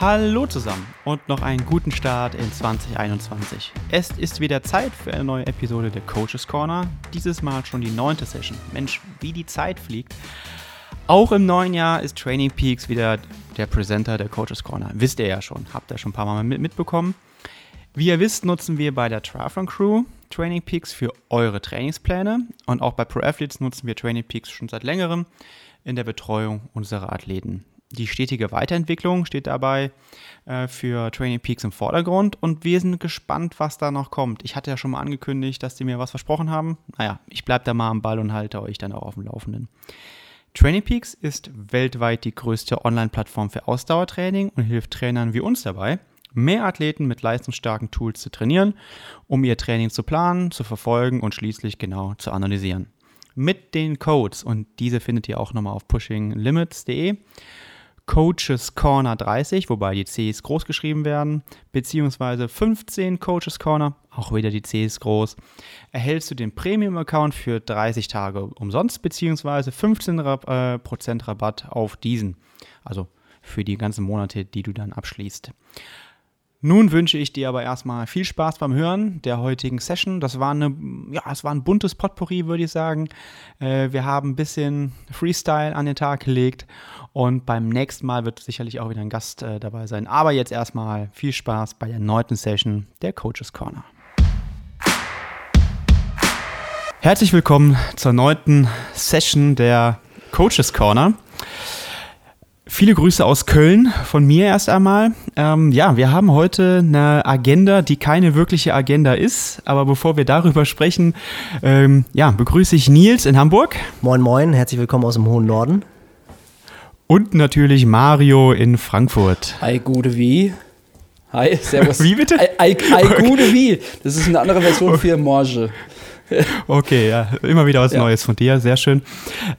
Hallo zusammen und noch einen guten Start in 2021. Es ist wieder Zeit für eine neue Episode der Coaches Corner. Dieses Mal schon die neunte Session. Mensch, wie die Zeit fliegt. Auch im neuen Jahr ist Training Peaks wieder der Presenter der Coaches Corner. Wisst ihr ja schon, habt ihr schon ein paar Mal mit mitbekommen. Wie ihr wisst, nutzen wir bei der Triathlon Crew Training Peaks für eure Trainingspläne und auch bei Pro Athletes nutzen wir Training Peaks schon seit längerem in der Betreuung unserer Athleten. Die stetige Weiterentwicklung steht dabei äh, für Training Peaks im Vordergrund und wir sind gespannt, was da noch kommt. Ich hatte ja schon mal angekündigt, dass die mir was versprochen haben. Naja, ich bleibe da mal am Ball und halte euch dann auch auf dem Laufenden. Training Peaks ist weltweit die größte Online-Plattform für Ausdauertraining und hilft Trainern wie uns dabei, mehr Athleten mit leistungsstarken Tools zu trainieren, um ihr Training zu planen, zu verfolgen und schließlich genau zu analysieren. Mit den Codes, und diese findet ihr auch nochmal auf pushinglimits.de, Coaches Corner 30, wobei die Cs groß geschrieben werden, beziehungsweise 15 Coaches Corner, auch wieder die Cs groß, erhältst du den Premium-Account für 30 Tage umsonst, beziehungsweise 15% äh, Rabatt auf diesen. Also für die ganzen Monate, die du dann abschließt. Nun wünsche ich dir aber erstmal viel Spaß beim Hören der heutigen Session. Das war eine, ja, es war ein buntes Potpourri, würde ich sagen. Äh, wir haben ein bisschen Freestyle an den Tag gelegt und beim nächsten Mal wird sicherlich auch wieder ein Gast äh, dabei sein. Aber jetzt erstmal viel Spaß bei der neunten Session der Coaches Corner. Herzlich willkommen zur neunten Session der Coaches Corner. Viele Grüße aus Köln von mir erst einmal. Ähm, ja, wir haben heute eine Agenda, die keine wirkliche Agenda ist. Aber bevor wir darüber sprechen, ähm, ja, begrüße ich Nils in Hamburg. Moin, moin, herzlich willkommen aus dem hohen Norden. Und natürlich Mario in Frankfurt. Hi, gute wie? Hi, servus. Wie bitte? Hi, hi, gute wie. Das ist eine andere Version für Morge. Okay, ja, immer wieder was ja. Neues von dir, sehr schön.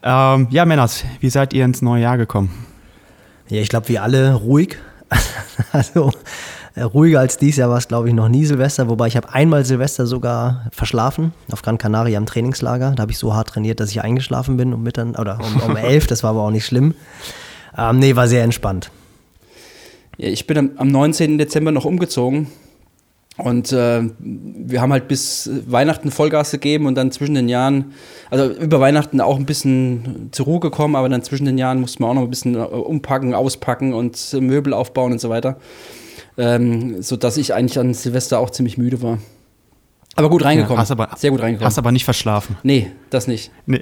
Ähm, ja, Männers, wie seid ihr ins neue Jahr gekommen? Ja, ich glaube, wir alle ruhig. also äh, ruhiger als dies Jahr war es, glaube ich, noch nie Silvester. Wobei ich habe einmal Silvester sogar verschlafen auf Gran Canaria im Trainingslager. Da habe ich so hart trainiert, dass ich eingeschlafen bin um Mittag oder um, um elf. Das war aber auch nicht schlimm. Ähm, nee, war sehr entspannt. Ja, ich bin am, am 19. Dezember noch umgezogen und äh, wir haben halt bis Weihnachten Vollgas gegeben und dann zwischen den Jahren, also über Weihnachten auch ein bisschen zur Ruhe gekommen, aber dann zwischen den Jahren mussten wir auch noch ein bisschen äh, umpacken, auspacken und Möbel aufbauen und so weiter. Ähm, sodass ich eigentlich an Silvester auch ziemlich müde war. Aber gut reingekommen. Ja, hast aber, Sehr gut reingekommen. Hast aber nicht verschlafen. Nee, das nicht. Nee.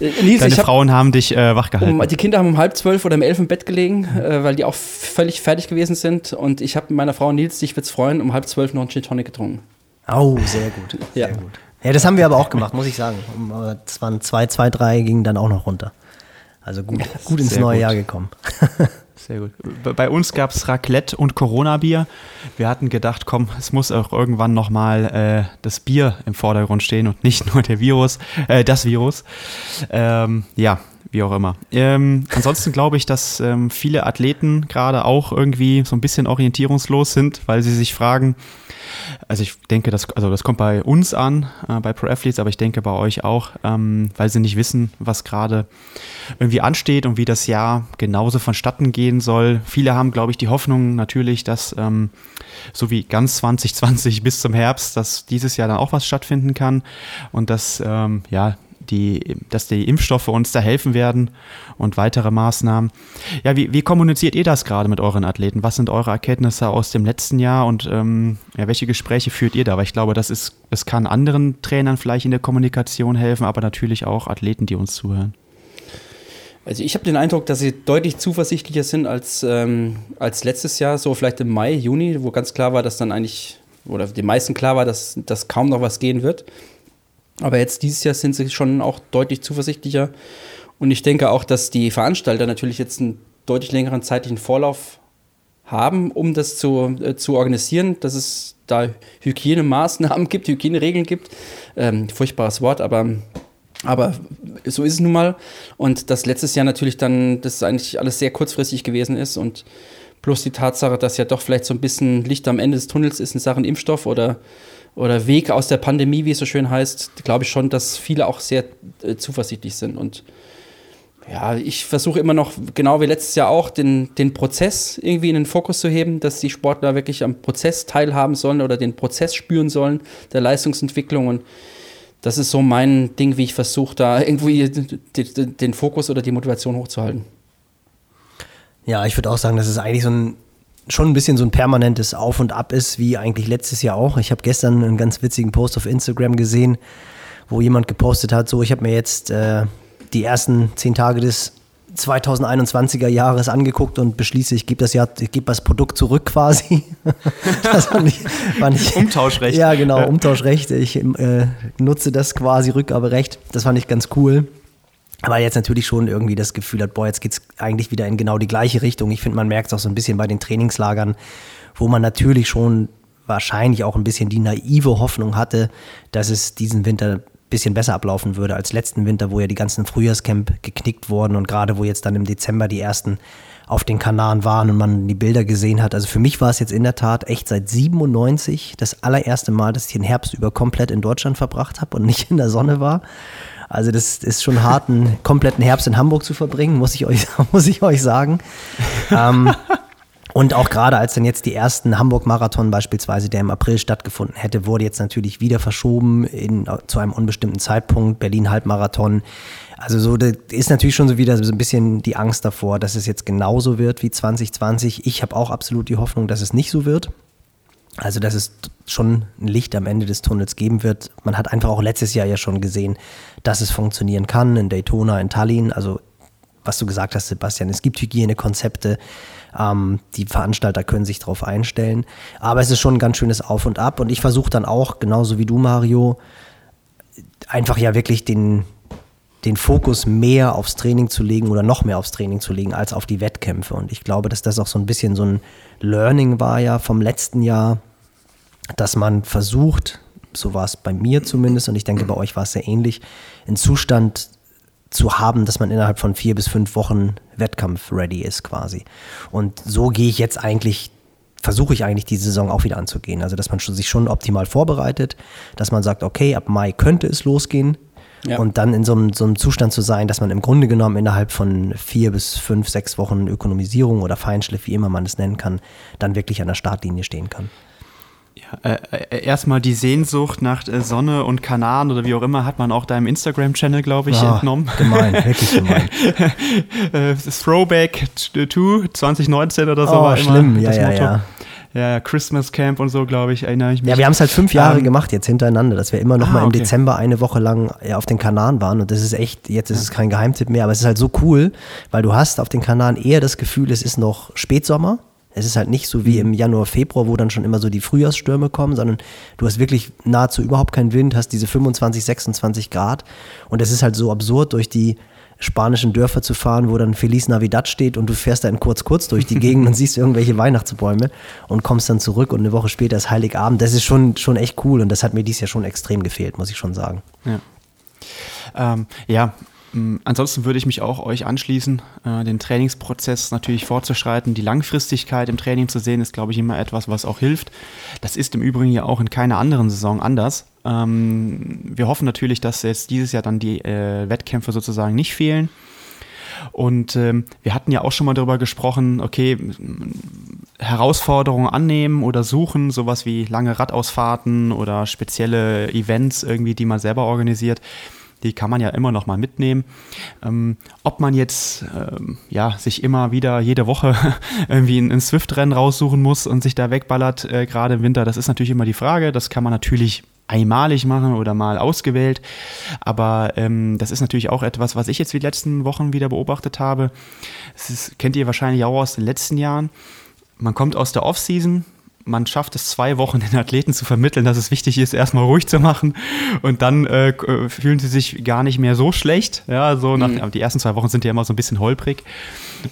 Äh, Nils, Deine hab, Frauen haben dich äh, wachgehalten. Um, die Kinder haben um halb zwölf oder um elf im Bett gelegen, äh, weil die auch völlig fertig gewesen sind. Und ich habe mit meiner Frau Nils, dich wird's freuen, um halb zwölf noch einen Gin Tonic getrunken. Oh, sehr gut. Sehr ja. gut. Ja, das haben wir aber auch gemacht, muss ich sagen. Um, es waren zwei, zwei, drei gingen dann auch noch runter. Also gut, gut ins neue gut. Jahr gekommen. Sehr gut. Bei uns gab es Raclette und Corona-Bier. Wir hatten gedacht, komm, es muss auch irgendwann nochmal äh, das Bier im Vordergrund stehen und nicht nur der Virus, äh, das Virus. Ähm, ja, wie auch immer. Ähm, ansonsten glaube ich, dass ähm, viele Athleten gerade auch irgendwie so ein bisschen orientierungslos sind, weil sie sich fragen, also ich denke, das, also das kommt bei uns an, äh, bei Pro Athletes, aber ich denke bei euch auch, ähm, weil sie nicht wissen, was gerade irgendwie ansteht und wie das Jahr genauso vonstatten gehen soll. Viele haben, glaube ich, die Hoffnung natürlich, dass ähm, so wie ganz 2020 bis zum Herbst, dass dieses Jahr dann auch was stattfinden kann und dass ähm, ja die, dass die Impfstoffe uns da helfen werden und weitere Maßnahmen. Ja, wie, wie kommuniziert ihr das gerade mit euren Athleten? Was sind eure Erkenntnisse aus dem letzten Jahr und ähm, ja, welche Gespräche führt ihr da? Weil ich glaube, das ist, es kann anderen Trainern vielleicht in der Kommunikation helfen, aber natürlich auch Athleten, die uns zuhören. Also ich habe den Eindruck, dass sie deutlich zuversichtlicher sind als, ähm, als letztes Jahr, so vielleicht im Mai, Juni, wo ganz klar war, dass dann eigentlich, oder den meisten klar war, dass, dass kaum noch was gehen wird. Aber jetzt dieses Jahr sind sie schon auch deutlich zuversichtlicher. Und ich denke auch, dass die Veranstalter natürlich jetzt einen deutlich längeren zeitlichen Vorlauf haben, um das zu, äh, zu organisieren, dass es da Hygienemaßnahmen gibt, Hygieneregeln gibt. Ähm, furchtbares Wort, aber, aber so ist es nun mal. Und dass letztes Jahr natürlich dann das eigentlich alles sehr kurzfristig gewesen ist und plus die Tatsache, dass ja doch vielleicht so ein bisschen Licht am Ende des Tunnels ist in Sachen Impfstoff oder oder Weg aus der Pandemie, wie es so schön heißt, glaube ich schon, dass viele auch sehr äh, zuversichtlich sind. Und Ja, ich versuche immer noch, genau wie letztes Jahr auch, den, den Prozess irgendwie in den Fokus zu heben, dass die Sportler wirklich am Prozess teilhaben sollen oder den Prozess spüren sollen der Leistungsentwicklung. Und das ist so mein Ding, wie ich versuche, da irgendwie den Fokus oder die Motivation hochzuhalten. Ja, ich würde auch sagen, dass es eigentlich so ein schon ein bisschen so ein permanentes Auf und Ab ist, wie eigentlich letztes Jahr auch. Ich habe gestern einen ganz witzigen Post auf Instagram gesehen, wo jemand gepostet hat, so ich habe mir jetzt äh, die ersten zehn Tage des 2021er Jahres angeguckt und beschließe, ich gebe das Jahr, ich gebe das Produkt zurück quasi. das fand ich, fand ich, Umtauschrecht. Ja, genau, Umtauschrecht. Ich äh, nutze das quasi Rückgaberecht. Das fand ich ganz cool. Aber jetzt natürlich schon irgendwie das Gefühl hat, boah, jetzt geht es eigentlich wieder in genau die gleiche Richtung. Ich finde, man merkt es auch so ein bisschen bei den Trainingslagern, wo man natürlich schon wahrscheinlich auch ein bisschen die naive Hoffnung hatte, dass es diesen Winter bisschen besser ablaufen würde als letzten Winter, wo ja die ganzen Frühjahrscamp geknickt wurden und gerade wo jetzt dann im Dezember die ersten auf den Kanaren waren und man die Bilder gesehen hat. Also für mich war es jetzt in der Tat echt seit 97 das allererste Mal, dass ich den Herbst über komplett in Deutschland verbracht habe und nicht in der Sonne war. Also das ist schon hart, einen kompletten Herbst in Hamburg zu verbringen, muss ich euch, muss ich euch sagen. ähm, und auch gerade als dann jetzt die ersten Hamburg-Marathon beispielsweise, der im April stattgefunden hätte, wurde jetzt natürlich wieder verschoben in, zu einem unbestimmten Zeitpunkt. Berlin-Halbmarathon. Also so, da ist natürlich schon so wieder so ein bisschen die Angst davor, dass es jetzt genauso wird wie 2020. Ich habe auch absolut die Hoffnung, dass es nicht so wird. Also, dass es schon ein Licht am Ende des Tunnels geben wird. Man hat einfach auch letztes Jahr ja schon gesehen, dass es funktionieren kann in Daytona, in Tallinn. Also, was du gesagt hast, Sebastian, es gibt Hygienekonzepte. Ähm, die Veranstalter können sich darauf einstellen. Aber es ist schon ein ganz schönes Auf und Ab. Und ich versuche dann auch, genauso wie du, Mario, einfach ja wirklich den, den Fokus mehr aufs Training zu legen oder noch mehr aufs Training zu legen als auf die Wettkämpfe. Und ich glaube, dass das auch so ein bisschen so ein Learning war ja vom letzten Jahr, dass man versucht, so war es bei mir zumindest und ich denke, bei euch war es sehr ähnlich, einen Zustand zu haben, dass man innerhalb von vier bis fünf Wochen Wettkampf-ready ist quasi. Und so gehe ich jetzt eigentlich versuche ich eigentlich die Saison auch wieder anzugehen. Also, dass man sich schon optimal vorbereitet, dass man sagt, okay, ab Mai könnte es losgehen. Ja. Und dann in so einem, so einem Zustand zu sein, dass man im Grunde genommen innerhalb von vier bis fünf, sechs Wochen Ökonomisierung oder Feinschliff, wie immer man es nennen kann, dann wirklich an der Startlinie stehen kann. Ja, äh, äh, erstmal die Sehnsucht nach äh, Sonne und Kanaren oder wie auch immer hat man auch deinem Instagram-Channel, glaube ich, oh, entnommen. Gemein, wirklich gemein. Äh, Throwback to 2019 oder so oh, war schlimm, ja, ja, ja. Ja, Christmas Camp und so, glaube ich, erinnere ich mich. Ja, wir haben es halt fünf Jahre ähm, gemacht jetzt hintereinander, dass wir immer noch ah, mal im okay. Dezember eine Woche lang auf den Kanaren waren. Und das ist echt, jetzt ist es kein Geheimtipp mehr, aber es ist halt so cool, weil du hast auf den Kanaren eher das Gefühl, es ist noch Spätsommer. Es ist halt nicht so wie mhm. im Januar, Februar, wo dann schon immer so die Frühjahrsstürme kommen, sondern du hast wirklich nahezu überhaupt keinen Wind, hast diese 25, 26 Grad. Und es ist halt so absurd, durch die spanischen Dörfer zu fahren, wo dann Feliz Navidad steht und du fährst dann kurz, kurz durch die Gegend und siehst irgendwelche Weihnachtsbäume und kommst dann zurück und eine Woche später ist Heiligabend. Das ist schon, schon echt cool und das hat mir dies Jahr schon extrem gefehlt, muss ich schon sagen. Ja. Ähm, ja, ansonsten würde ich mich auch euch anschließen, äh, den Trainingsprozess natürlich fortzuschreiten. Die Langfristigkeit im Training zu sehen, ist, glaube ich, immer etwas, was auch hilft. Das ist im Übrigen ja auch in keiner anderen Saison anders. Ähm, wir hoffen natürlich, dass jetzt dieses Jahr dann die äh, Wettkämpfe sozusagen nicht fehlen. Und ähm, wir hatten ja auch schon mal darüber gesprochen, okay, Herausforderungen annehmen oder suchen, sowas wie lange Radausfahrten oder spezielle Events irgendwie, die man selber organisiert die kann man ja immer noch mal mitnehmen. Ähm, ob man jetzt ähm, ja, sich immer wieder jede Woche irgendwie ein, ein Swift-Rennen raussuchen muss und sich da wegballert, äh, gerade im Winter, das ist natürlich immer die Frage. Das kann man natürlich einmalig machen oder mal ausgewählt. Aber ähm, das ist natürlich auch etwas, was ich jetzt die letzten Wochen wieder beobachtet habe. Das ist, kennt ihr wahrscheinlich auch aus den letzten Jahren. Man kommt aus der Offseason, man schafft es zwei Wochen den Athleten zu vermitteln, dass es wichtig ist, erstmal ruhig zu machen und dann äh, fühlen sie sich gar nicht mehr so schlecht. Ja, so nach, mhm. die ersten zwei Wochen sind ja immer so ein bisschen holprig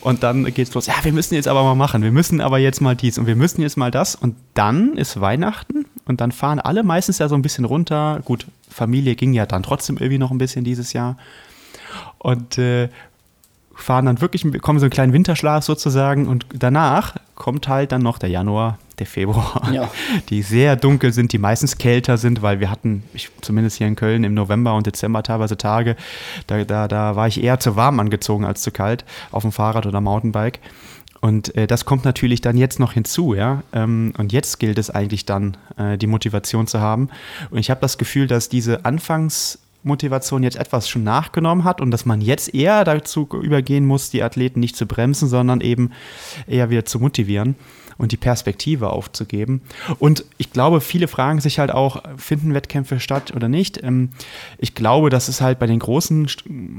und dann geht's los. Ja, wir müssen jetzt aber mal machen, wir müssen aber jetzt mal dies und wir müssen jetzt mal das und dann ist Weihnachten und dann fahren alle meistens ja so ein bisschen runter. Gut, Familie ging ja dann trotzdem irgendwie noch ein bisschen dieses Jahr und äh, fahren dann wirklich, bekommen so einen kleinen Winterschlaf sozusagen und danach kommt halt dann noch der Januar, der Februar, Ja. die sehr dunkel sind, die meistens kälter sind, weil wir hatten, ich, zumindest hier in Köln im November und Dezember teilweise Tage, da, da, da war ich eher zu warm angezogen als zu kalt auf dem Fahrrad oder Mountainbike. Und äh, das kommt natürlich dann jetzt noch hinzu, ja. Ähm, und jetzt gilt es eigentlich dann, äh, die Motivation zu haben. Und ich habe das Gefühl, dass diese Anfangsmotivation jetzt etwas schon nachgenommen hat und dass man jetzt eher dazu übergehen muss, die Athleten nicht zu bremsen, sondern eben eher wieder zu motivieren und die Perspektive aufzugeben. Und ich glaube, viele fragen sich halt auch, finden Wettkämpfe statt oder nicht? Ähm, ich glaube, dass es halt bei den großen,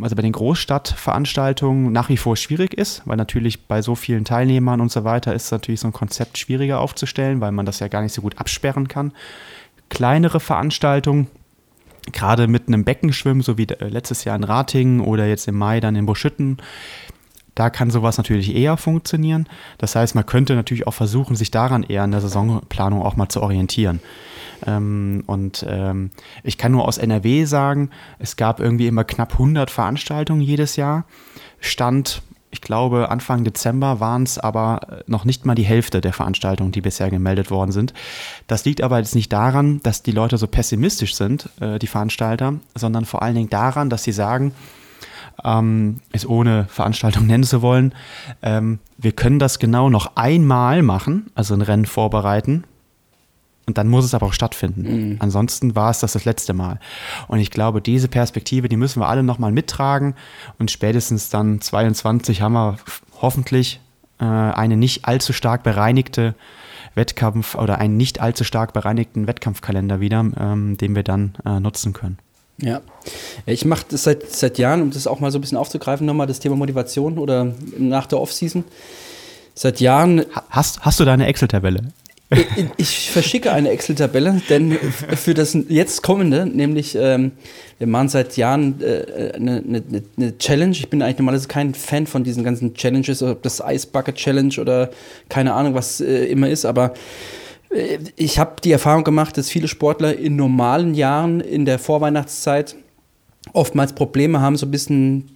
also bei den Großstadtveranstaltungen nach wie vor schwierig ist, weil natürlich bei so vielen Teilnehmern und so weiter ist natürlich so ein Konzept schwieriger aufzustellen, weil man das ja gar nicht so gut absperren kann. Kleinere Veranstaltungen, gerade mit einem Beckenschwimmen, so wie äh, letztes Jahr in Ratingen oder jetzt im Mai dann in Buschütten, da kann sowas natürlich eher funktionieren. Das heißt, man könnte natürlich auch versuchen, sich daran eher in der Saisonplanung auch mal zu orientieren. Ähm, und ähm, ich kann nur aus NRW sagen, es gab irgendwie immer knapp 100 Veranstaltungen jedes Jahr. Stand, ich glaube, Anfang Dezember waren es aber noch nicht mal die Hälfte der Veranstaltungen, die bisher gemeldet worden sind. Das liegt aber jetzt nicht daran, dass die Leute so pessimistisch sind, äh, die Veranstalter, sondern vor allen Dingen daran, dass sie sagen, ähm, es ohne Veranstaltung nennen zu wollen, ähm, wir können das genau noch einmal machen, also ein Rennen vorbereiten. Und dann muss es aber auch stattfinden. Mhm. Ansonsten war es das das letzte Mal. Und ich glaube, diese Perspektive, die müssen wir alle nochmal mittragen. Und spätestens dann 22 haben wir hoffentlich äh, eine nicht allzu stark bereinigte Wettkampf oder einen nicht allzu stark bereinigten Wettkampfkalender wieder, ähm, den wir dann äh, nutzen können. Ja, ich mache das seit, seit Jahren, um das auch mal so ein bisschen aufzugreifen, nochmal das Thema Motivation oder nach der Offseason. Seit Jahren. Hast, hast du da eine Excel-Tabelle? Ich, verschicke eine Excel-Tabelle, denn für das jetzt kommende, nämlich ähm, wir machen seit Jahren äh, eine, eine, eine, Challenge. Ich bin eigentlich normalerweise kein Fan von diesen ganzen Challenges, ob das Ice Bucket Challenge oder keine Ahnung, was äh, immer ist, aber ich habe die Erfahrung gemacht, dass viele Sportler in normalen Jahren in der Vorweihnachtszeit oftmals Probleme haben, so ein bisschen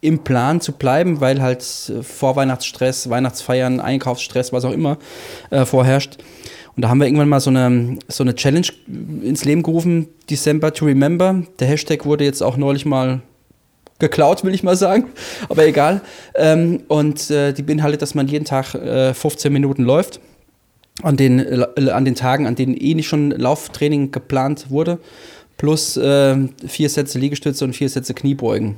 im Plan zu bleiben, weil halt äh, Vorweihnachtsstress, Weihnachtsfeiern, Einkaufsstress, was auch immer äh, vorherrscht. Und da haben wir irgendwann mal so eine, so eine Challenge ins Leben gerufen, December to Remember. Der Hashtag wurde jetzt auch neulich mal geklaut, will ich mal sagen, aber egal. Ähm, und äh, die beinhaltet, dass man jeden Tag äh, 15 Minuten läuft an den, äh, an den Tagen, an denen eh nicht schon Lauftraining geplant wurde, plus äh, vier Sätze Liegestütze und vier Sätze Kniebeugen.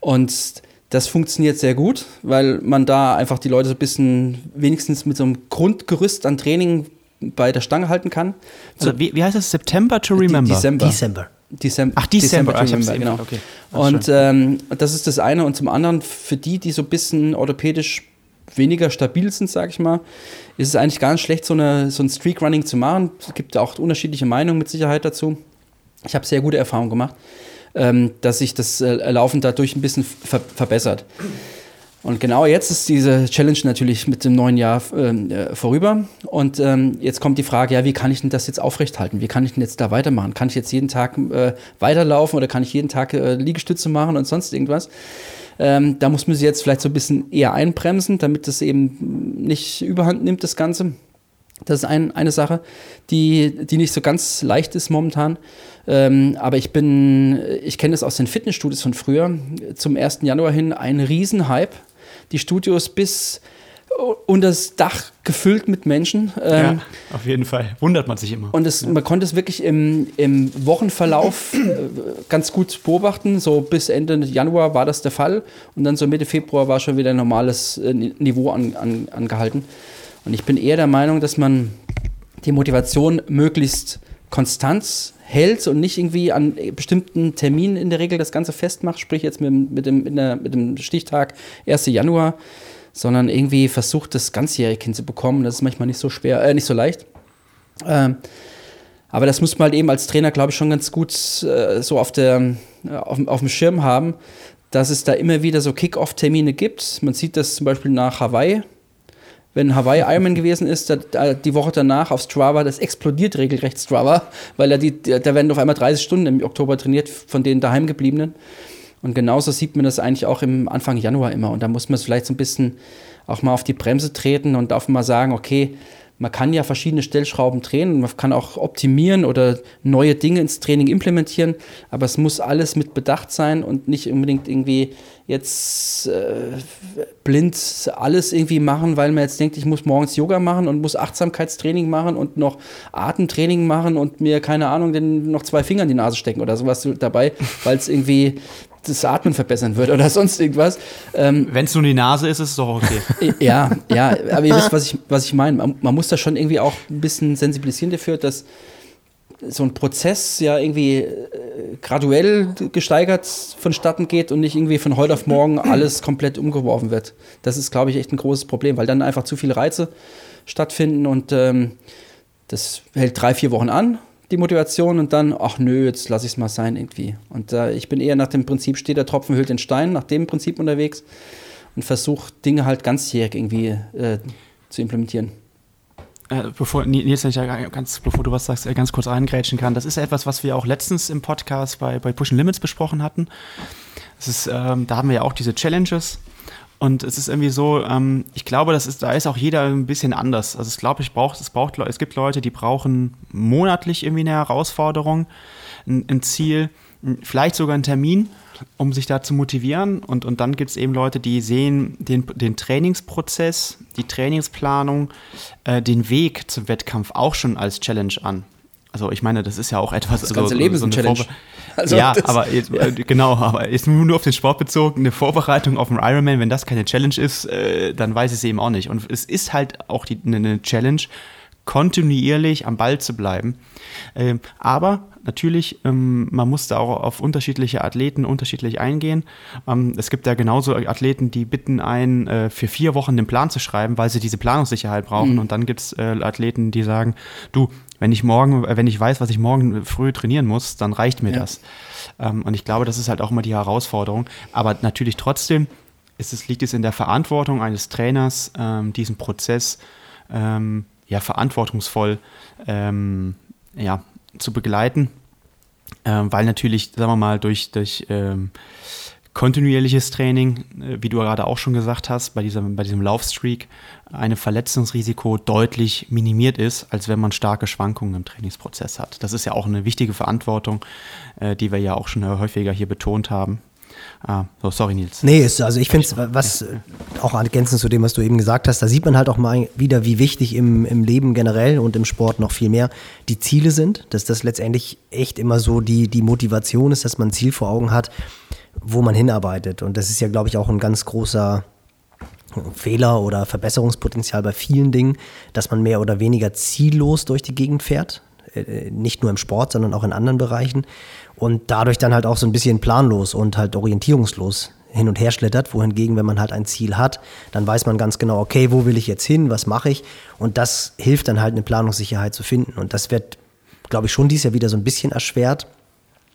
Und das funktioniert sehr gut, weil man da einfach die Leute so ein bisschen wenigstens mit so einem Grundgerüst an Training bei der Stange halten kann. Also wie, wie heißt das? September to Remember? December. December. December. Ach, December, December to Remember, genau. Okay. Und ähm, das ist das eine. Und zum anderen, für die, die so ein bisschen orthopädisch weniger stabil sind, sag ich mal, ist es eigentlich gar nicht schlecht, so, eine, so ein Streak-Running zu machen. Es gibt auch unterschiedliche Meinungen mit Sicherheit dazu. Ich habe sehr gute Erfahrungen gemacht, ähm, dass sich das äh, Laufen dadurch ein bisschen ver verbessert. Und genau jetzt ist diese Challenge natürlich mit dem neuen Jahr ähm, äh, vorüber. Und ähm, jetzt kommt die Frage, ja, wie kann ich denn das jetzt aufrechthalten? Wie kann ich denn jetzt da weitermachen? Kann ich jetzt jeden Tag äh, weiterlaufen oder kann ich jeden Tag äh, Liegestütze machen und sonst irgendwas? Ähm, da muss man sie jetzt vielleicht so ein bisschen eher einbremsen, damit das eben nicht überhand nimmt, das Ganze. Das ist ein, eine Sache, die, die nicht so ganz leicht ist momentan. Ähm, aber ich bin, ich kenne das aus den Fitnessstudios von früher. Zum 1. Januar hin ein Riesenhype. Die Studios bis und das Dach gefüllt mit Menschen. Ähm, ja, auf jeden Fall. Wundert man sich immer. Und es, man konnte es wirklich im, im Wochenverlauf äh, ganz gut beobachten. So bis Ende Januar war das der Fall. Und dann so Mitte Februar war schon wieder ein normales äh, Niveau an, an, angehalten. Und ich bin eher der Meinung, dass man die Motivation möglichst konstant hält und nicht irgendwie an bestimmten Terminen in der Regel das Ganze festmacht, sprich jetzt mit, mit, dem, der, mit dem Stichtag 1. Januar, sondern irgendwie versucht, das ganzjährig hinzubekommen. Das ist manchmal nicht so schwer, äh, nicht so leicht. Ähm, aber das muss man halt eben als Trainer, glaube ich, schon ganz gut äh, so auf, der, äh, auf, auf dem Schirm haben, dass es da immer wieder so Kick-Off-Termine gibt. Man sieht das zum Beispiel nach Hawaii. Wenn Hawaii Ironman gewesen ist, da, die Woche danach auf Strava, das explodiert regelrecht Strava, weil da, die, da werden auf einmal 30 Stunden im Oktober trainiert von den daheimgebliebenen. Und genauso sieht man das eigentlich auch im Anfang Januar immer. Und da muss man vielleicht so ein bisschen auch mal auf die Bremse treten und auch mal sagen, okay, man kann ja verschiedene Stellschrauben drehen, man kann auch optimieren oder neue Dinge ins Training implementieren, aber es muss alles mit Bedacht sein und nicht unbedingt irgendwie jetzt äh, blind alles irgendwie machen, weil man jetzt denkt, ich muss morgens Yoga machen und muss Achtsamkeitstraining machen und noch Atemtraining machen und mir, keine Ahnung, den, noch zwei Finger in die Nase stecken oder sowas dabei, weil es irgendwie das Atmen verbessern wird oder sonst irgendwas. Ähm, Wenn es nur die Nase ist, ist es doch okay. ja, ja, aber ihr wisst, was ich, was ich meine. Man, man, muss da schon irgendwie auch ein bisschen sensibilisieren dafür, dass so ein Prozess ja irgendwie äh, graduell gesteigert vonstatten geht und nicht irgendwie von heute auf morgen alles komplett umgeworfen wird. Das ist, glaube ich, echt ein großes Problem, weil dann einfach zu viele Reize stattfinden und ähm, das hält drei, vier Wochen an die Motivation und dann, ach nö, jetzt lasse ich es mal sein irgendwie. Und äh, ich bin eher nach dem Prinzip, steht der Tropfen hüllt den Stein, nach dem Prinzip unterwegs und versuche Dinge halt ganzjährig irgendwie äh, zu implementieren. Äh, bevor Nils, wenn ich ja ganz, bevor du was sagst, äh, ganz kurz reingrätschen kann, das ist ja etwas, was wir auch letztens im Podcast bei, bei Push Limits besprochen hatten. Das ist, ähm, da haben wir ja auch diese Challenges und es ist irgendwie so, ähm, ich glaube, das ist, da ist auch jeder ein bisschen anders. Also ich glaube, ich brauche, es braucht, es gibt Leute, die brauchen monatlich irgendwie eine Herausforderung, ein, ein Ziel, vielleicht sogar einen Termin, um sich da zu motivieren. Und, und dann gibt es eben Leute, die sehen den, den Trainingsprozess, die Trainingsplanung, äh, den Weg zum Wettkampf auch schon als Challenge an. Also ich meine, das ist ja auch etwas. Das ganze so, Leben ist so ein Challenge. Vorbe also ja, aber jetzt, ja. Äh, genau, aber ist nur auf den Sport bezogen, eine Vorbereitung auf einen Ironman, wenn das keine Challenge ist, äh, dann weiß ich es eben auch nicht. Und es ist halt auch die, eine Challenge, kontinuierlich am Ball zu bleiben. Ähm, aber natürlich, ähm, man muss da auch auf unterschiedliche Athleten unterschiedlich eingehen. Ähm, es gibt ja genauso Athleten, die bitten einen, äh, für vier Wochen den Plan zu schreiben, weil sie diese Planungssicherheit brauchen. Mhm. Und dann gibt es äh, Athleten, die sagen, du, wenn ich morgen, äh, wenn ich weiß, was ich morgen früh trainieren muss, dann reicht mir ja. das. Ähm, und ich glaube, das ist halt auch immer die Herausforderung. Aber natürlich trotzdem ist es, liegt es in der Verantwortung eines Trainers, ähm, diesen Prozess ähm, ja, verantwortungsvoll ähm, ja, zu begleiten. Ähm, weil natürlich, sagen wir mal, durch, durch ähm, kontinuierliches Training, äh, wie du gerade auch schon gesagt hast, bei diesem, bei diesem Laufstreak ein Verletzungsrisiko deutlich minimiert ist, als wenn man starke Schwankungen im Trainingsprozess hat. Das ist ja auch eine wichtige Verantwortung, äh, die wir ja auch schon häufiger hier betont haben. Ah, so, sorry, Nils. Nee, ist, also ich finde es, was auch ergänzend zu dem, was du eben gesagt hast, da sieht man halt auch mal wieder, wie wichtig im, im Leben generell und im Sport noch viel mehr die Ziele sind, dass das letztendlich echt immer so die, die Motivation ist, dass man ein Ziel vor Augen hat wo man hinarbeitet. Und das ist ja, glaube ich, auch ein ganz großer Fehler oder Verbesserungspotenzial bei vielen Dingen, dass man mehr oder weniger ziellos durch die Gegend fährt. Äh, nicht nur im Sport, sondern auch in anderen Bereichen. Und dadurch dann halt auch so ein bisschen planlos und halt orientierungslos hin und her schlittert, wohingegen, wenn man halt ein Ziel hat, dann weiß man ganz genau, okay, wo will ich jetzt hin, was mache ich? Und das hilft dann halt eine Planungssicherheit zu finden. Und das wird, glaube ich, schon dieses Jahr wieder so ein bisschen erschwert.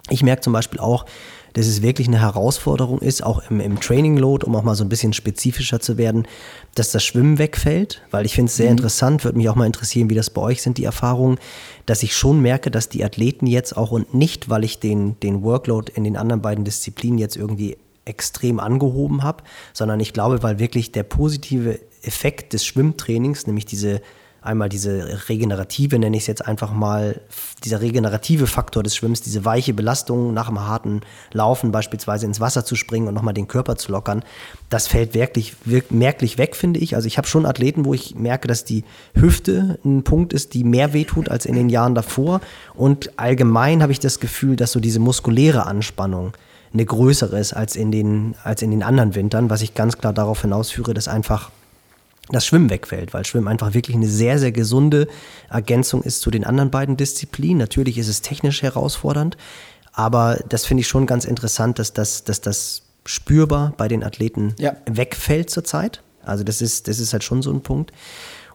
Ich merke zum Beispiel auch, dass es wirklich eine Herausforderung ist, auch im, im Training Load, um auch mal so ein bisschen spezifischer zu werden, dass das Schwimmen wegfällt, weil ich finde es sehr mhm. interessant, würde mich auch mal interessieren, wie das bei euch sind, die Erfahrungen, dass ich schon merke, dass die Athleten jetzt auch und nicht, weil ich den, den Workload in den anderen beiden Disziplinen jetzt irgendwie extrem angehoben habe, sondern ich glaube, weil wirklich der positive Effekt des Schwimmtrainings, nämlich diese einmal diese regenerative, nenne ich es jetzt einfach mal, dieser regenerative Faktor des Schwimmens, diese weiche Belastung nach einem harten Laufen beispielsweise ins Wasser zu springen und nochmal den Körper zu lockern, das fällt wirklich, wirklich merklich weg, finde ich. Also ich habe schon Athleten, wo ich merke, dass die Hüfte ein Punkt ist, die mehr wehtut als in den Jahren davor. Und allgemein habe ich das Gefühl, dass so diese muskuläre Anspannung eine größere ist als in den, als in den anderen Wintern, was ich ganz klar darauf hinausführe, dass einfach das Schwimmen wegfällt, weil Schwimmen einfach wirklich eine sehr, sehr gesunde Ergänzung ist zu den anderen beiden Disziplinen. Natürlich ist es technisch herausfordernd, aber das finde ich schon ganz interessant, dass das, dass das spürbar bei den Athleten ja. wegfällt zurzeit. Also das ist, das ist halt schon so ein Punkt.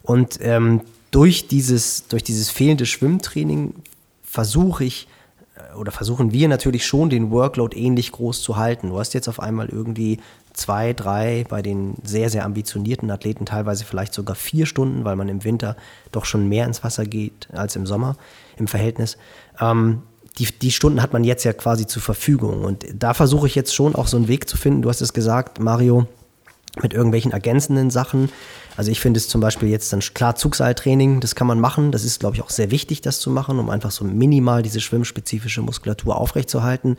Und ähm, durch, dieses, durch dieses fehlende Schwimmtraining versuche ich, äh, oder versuchen wir natürlich schon, den Workload ähnlich groß zu halten. Du hast jetzt auf einmal irgendwie zwei, drei, bei den sehr, sehr ambitionierten Athleten teilweise vielleicht sogar vier Stunden, weil man im Winter doch schon mehr ins Wasser geht als im Sommer im Verhältnis. Ähm, die, die Stunden hat man jetzt ja quasi zur Verfügung. Und da versuche ich jetzt schon auch so einen Weg zu finden. Du hast es gesagt, Mario, mit irgendwelchen ergänzenden Sachen. Also ich finde es zum Beispiel jetzt dann klar Zugseiltraining, das kann man machen. Das ist, glaube ich, auch sehr wichtig, das zu machen, um einfach so minimal diese schwimmspezifische Muskulatur aufrechtzuerhalten.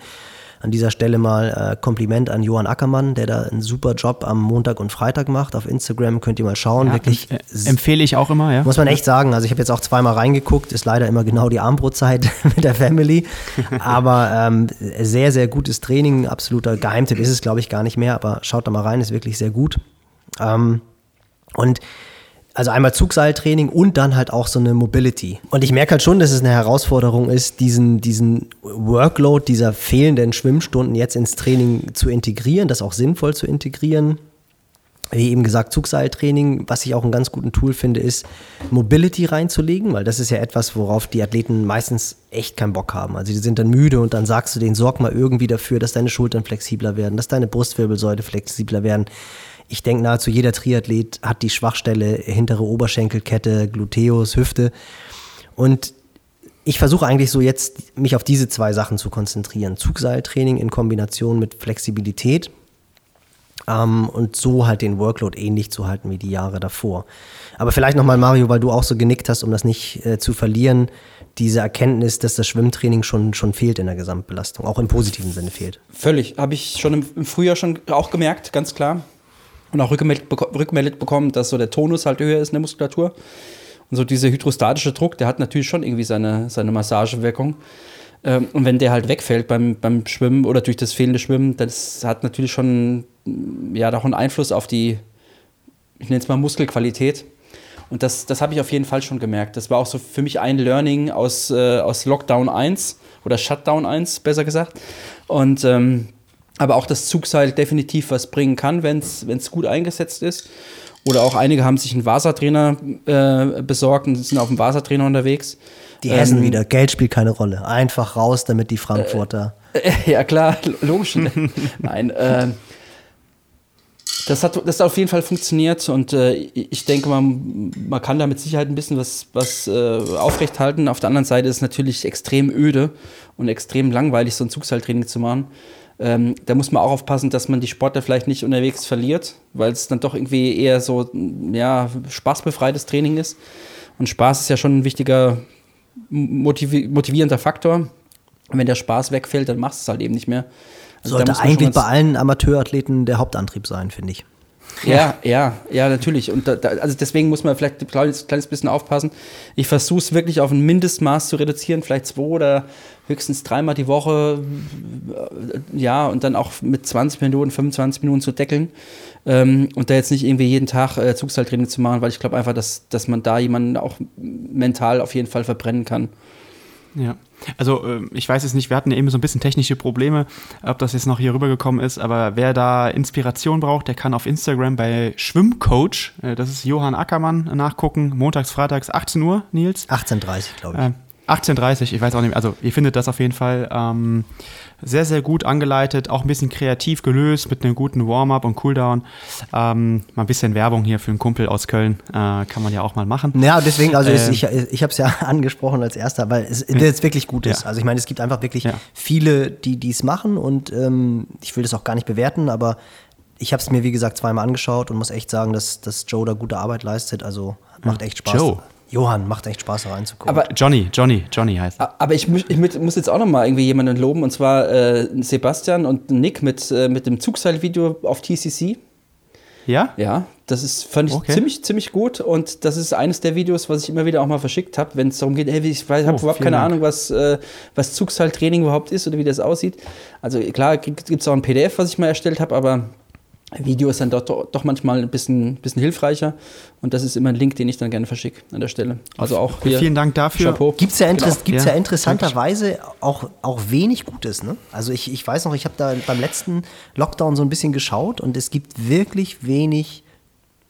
An dieser Stelle mal äh, Kompliment an Johann Ackermann, der da einen super Job am Montag und Freitag macht. Auf Instagram könnt ihr mal schauen. Ja, Wirklich äh, empfehle ich auch immer, ja. Muss man echt sagen. Also ich habe jetzt auch zweimal reingeguckt, ist leider immer genau die Armbrotzeit mit der Family. Aber ähm, sehr, sehr gutes Training. Absoluter Geheimtipp ist es, glaube ich, gar nicht mehr. Aber schaut da mal rein, ist wirklich sehr gut. Ähm, und also einmal Zugseiltraining und dann halt auch so eine Mobility. Und ich merke halt schon, dass es eine Herausforderung ist, diesen, diesen Workload dieser fehlenden Schwimmstunden jetzt ins Training zu integrieren, das auch sinnvoll zu integrieren. Wie eben gesagt, Zugseiltraining, was ich auch einen ganz guten Tool finde, ist Mobility reinzulegen, weil das ist ja etwas, worauf die Athleten meistens echt keinen Bock haben. Also die sind dann müde und dann sagst du denen, sorg mal irgendwie dafür, dass deine Schultern flexibler werden, dass deine Brustwirbelsäule flexibler werden ich denke, nahezu jeder Triathlet hat die Schwachstelle hintere Oberschenkelkette, Gluteus, Hüfte. Und ich versuche eigentlich so jetzt, mich auf diese zwei Sachen zu konzentrieren. Zugseiltraining in Kombination mit Flexibilität ähm, und so halt den Workload ähnlich zu halten wie die Jahre davor. Aber vielleicht nochmal, Mario, weil du auch so genickt hast, um das nicht äh, zu verlieren, diese Erkenntnis, dass das Schwimmtraining schon, schon fehlt in der Gesamtbelastung, auch im positiven Sinne fehlt. Völlig. Habe ich schon im, im Frühjahr schon auch gemerkt, ganz klar und auch rückgemeldet, bekommen, dass so der Tonus halt höher ist in der Muskulatur. Und so dieser hydrostatische Druck, der hat natürlich schon irgendwie seine, seine Massagewirkung. Ähm, und wenn der halt wegfällt beim, beim Schwimmen oder durch das fehlende Schwimmen, das hat natürlich schon ja, auch einen Einfluss auf die, ich nenne es mal Muskelqualität. Und das, das habe ich auf jeden Fall schon gemerkt. Das war auch so für mich ein Learning aus, äh, aus Lockdown 1 oder Shutdown 1, besser gesagt. Und ähm, aber auch das Zugseil definitiv was bringen kann, wenn es gut eingesetzt ist. Oder auch einige haben sich einen Vasa-Trainer äh, besorgt und sind auf dem Vasa-Trainer unterwegs. Die Hessen ähm, wieder, Geld spielt keine Rolle. Einfach raus, damit die Frankfurter. Äh, äh, ja, klar, logisch. Nein, äh, das hat, das hat auf jeden Fall funktioniert und äh, ich denke, man, man kann da mit Sicherheit ein bisschen was, was äh, aufrechthalten. Auf der anderen Seite ist es natürlich extrem öde und extrem langweilig, so ein Zugseiltraining zu machen. Ähm, da muss man auch aufpassen, dass man die Sportler vielleicht nicht unterwegs verliert, weil es dann doch irgendwie eher so ja, spaßbefreites Training ist. Und Spaß ist ja schon ein wichtiger motivi motivierender Faktor. Und wenn der Spaß wegfällt, dann machst du es halt eben nicht mehr. Also Sollte eigentlich bei allen Amateurathleten der Hauptantrieb sein, finde ich. Ja, ja, ja, natürlich. Und da, da, also deswegen muss man vielleicht ein kleines, kleines bisschen aufpassen. Ich versuche es wirklich auf ein Mindestmaß zu reduzieren, vielleicht zwei oder höchstens dreimal die Woche, äh, ja, und dann auch mit 20 Minuten, 25 Minuten zu deckeln. Ähm, und da jetzt nicht irgendwie jeden Tag äh, Zugseiltraining zu machen, weil ich glaube einfach, dass, dass man da jemanden auch mental auf jeden Fall verbrennen kann. Ja. Also äh, ich weiß es nicht, wir hatten ja eben so ein bisschen technische Probleme, ob das jetzt noch hier rübergekommen ist, aber wer da Inspiration braucht, der kann auf Instagram bei Schwimmcoach, äh, das ist Johann Ackermann, nachgucken, montags, freitags, 18 Uhr, Nils. 18.30 glaube ich. Äh, 18.30 ich weiß auch nicht, also ihr findet das auf jeden Fall ähm, sehr, sehr gut angeleitet, auch ein bisschen kreativ gelöst mit einem guten Warm-up und Cooldown. Ähm, mal ein bisschen Werbung hier für einen Kumpel aus Köln äh, kann man ja auch mal machen. Ja, deswegen, also äh, ich, ich habe es ja angesprochen als erster, weil es jetzt wirklich gut ist. Ja. Also ich meine, es gibt einfach wirklich ja. viele, die dies machen und ähm, ich will das auch gar nicht bewerten, aber ich habe es mir, wie gesagt, zweimal angeschaut und muss echt sagen, dass, dass Joe da gute Arbeit leistet. Also macht echt Spaß. Joe. Johann, macht echt Spaß da reinzugucken. Aber Johnny, Johnny, Johnny heißt. Aber ich, ich muss jetzt auch noch mal irgendwie jemanden loben und zwar äh, Sebastian und Nick mit, äh, mit dem Zugseil-Video auf TCC. Ja? Ja, das ist, fand ich okay. ziemlich, ziemlich gut und das ist eines der Videos, was ich immer wieder auch mal verschickt habe, wenn es darum geht, hey, ich habe oh, überhaupt keine Dank. Ahnung, was, äh, was Zugseiltraining überhaupt ist oder wie das aussieht. Also klar gibt es auch ein PDF, was ich mal erstellt habe, aber Video ist dann doch, doch manchmal ein bisschen, bisschen hilfreicher und das ist immer ein Link, den ich dann gerne verschicke an der Stelle. Also auch hier, Vielen Dank dafür. Gibt es ja, genau. gibt's ja. ja interessanterweise auch, auch wenig Gutes. Ne? Also ich, ich weiß noch, ich habe da beim letzten Lockdown so ein bisschen geschaut und es gibt wirklich wenig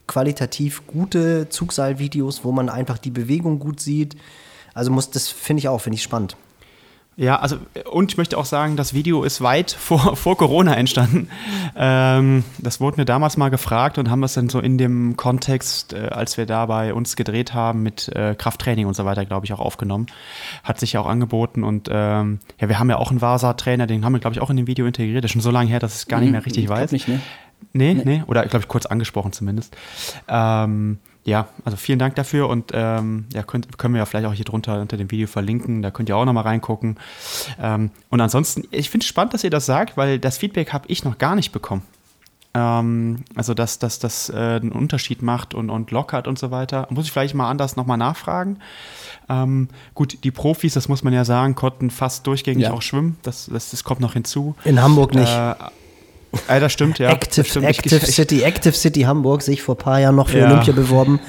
qualitativ gute Zugseilvideos, wo man einfach die Bewegung gut sieht. Also muss das finde ich auch, finde ich spannend. Ja, also und ich möchte auch sagen, das Video ist weit vor, vor Corona entstanden. Ähm, das wurde mir damals mal gefragt und haben es dann so in dem Kontext, äh, als wir da bei uns gedreht haben mit äh, Krafttraining und so weiter, glaube ich, auch aufgenommen. Hat sich ja auch angeboten und ähm, ja, wir haben ja auch einen Vasa-Trainer, den haben wir, glaube ich, auch in dem Video integriert. Das ist schon so lange her, dass ich es gar nicht mehr richtig ich weiß. Nicht, ne? Nee, nee, nee. oder glaube ich kurz angesprochen zumindest. Ähm, ja, also vielen Dank dafür und ähm, ja, könnt, können wir ja vielleicht auch hier drunter unter dem Video verlinken, da könnt ihr auch nochmal reingucken. Ähm, und ansonsten, ich finde es spannend, dass ihr das sagt, weil das Feedback habe ich noch gar nicht bekommen. Ähm, also, dass das dass, äh, einen Unterschied macht und, und lockert und so weiter. Muss ich vielleicht mal anders nochmal nachfragen. Ähm, gut, die Profis, das muss man ja sagen, konnten fast durchgängig ja. auch schwimmen. Das, das, das kommt noch hinzu. In Hamburg nicht. Äh, äh, das stimmt, ja. Active, stimmt. Active ich, City, Active City Hamburg sich vor ein paar Jahren noch für ja. Olympia beworben.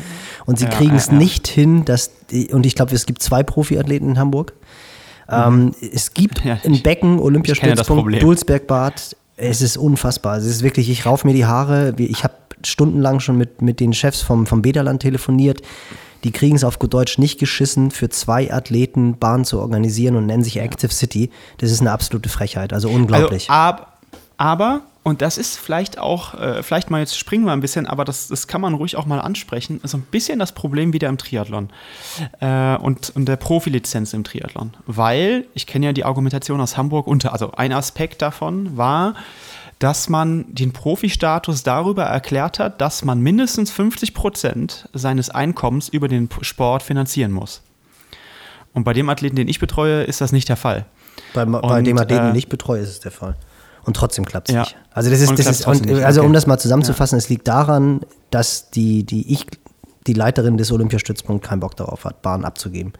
Und sie ja, kriegen es ja, nicht hin, dass, die, und ich glaube, es gibt zwei Profiathleten in Hamburg. Ähm, mhm. es gibt ein Becken, Olympiastützpunkt, Dulsbergbad. Es ist unfassbar. Es ist wirklich, ich rauf mir die Haare. Ich habe stundenlang schon mit, mit den Chefs vom, vom Bederland telefoniert. Die kriegen es auf gut Deutsch nicht geschissen, für zwei Athleten Bahn zu organisieren und nennen sich Active City. Das ist eine absolute Frechheit, also unglaublich. Also, ab, aber, und das ist vielleicht auch, äh, vielleicht mal jetzt springen wir ein bisschen, aber das, das kann man ruhig auch mal ansprechen, so ein bisschen das Problem wieder im Triathlon äh, und, und der Profilizenz im Triathlon. Weil, ich kenne ja die Argumentation aus Hamburg, unter, also ein Aspekt davon war, dass man den Profi-Status darüber erklärt hat, dass man mindestens 50 Prozent seines Einkommens über den Sport finanzieren muss. Und bei dem Athleten, den ich betreue, ist das nicht der Fall. Bei, bei dem Athleten, äh, den ich betreue, ist es der Fall. Und trotzdem klappt es ja. nicht. Also das ist, das ist und, also okay. um das mal zusammenzufassen, ja. es liegt daran, dass die, die ich, die Leiterin des Olympiastützpunkts keinen Bock darauf hat, Bahn abzugeben.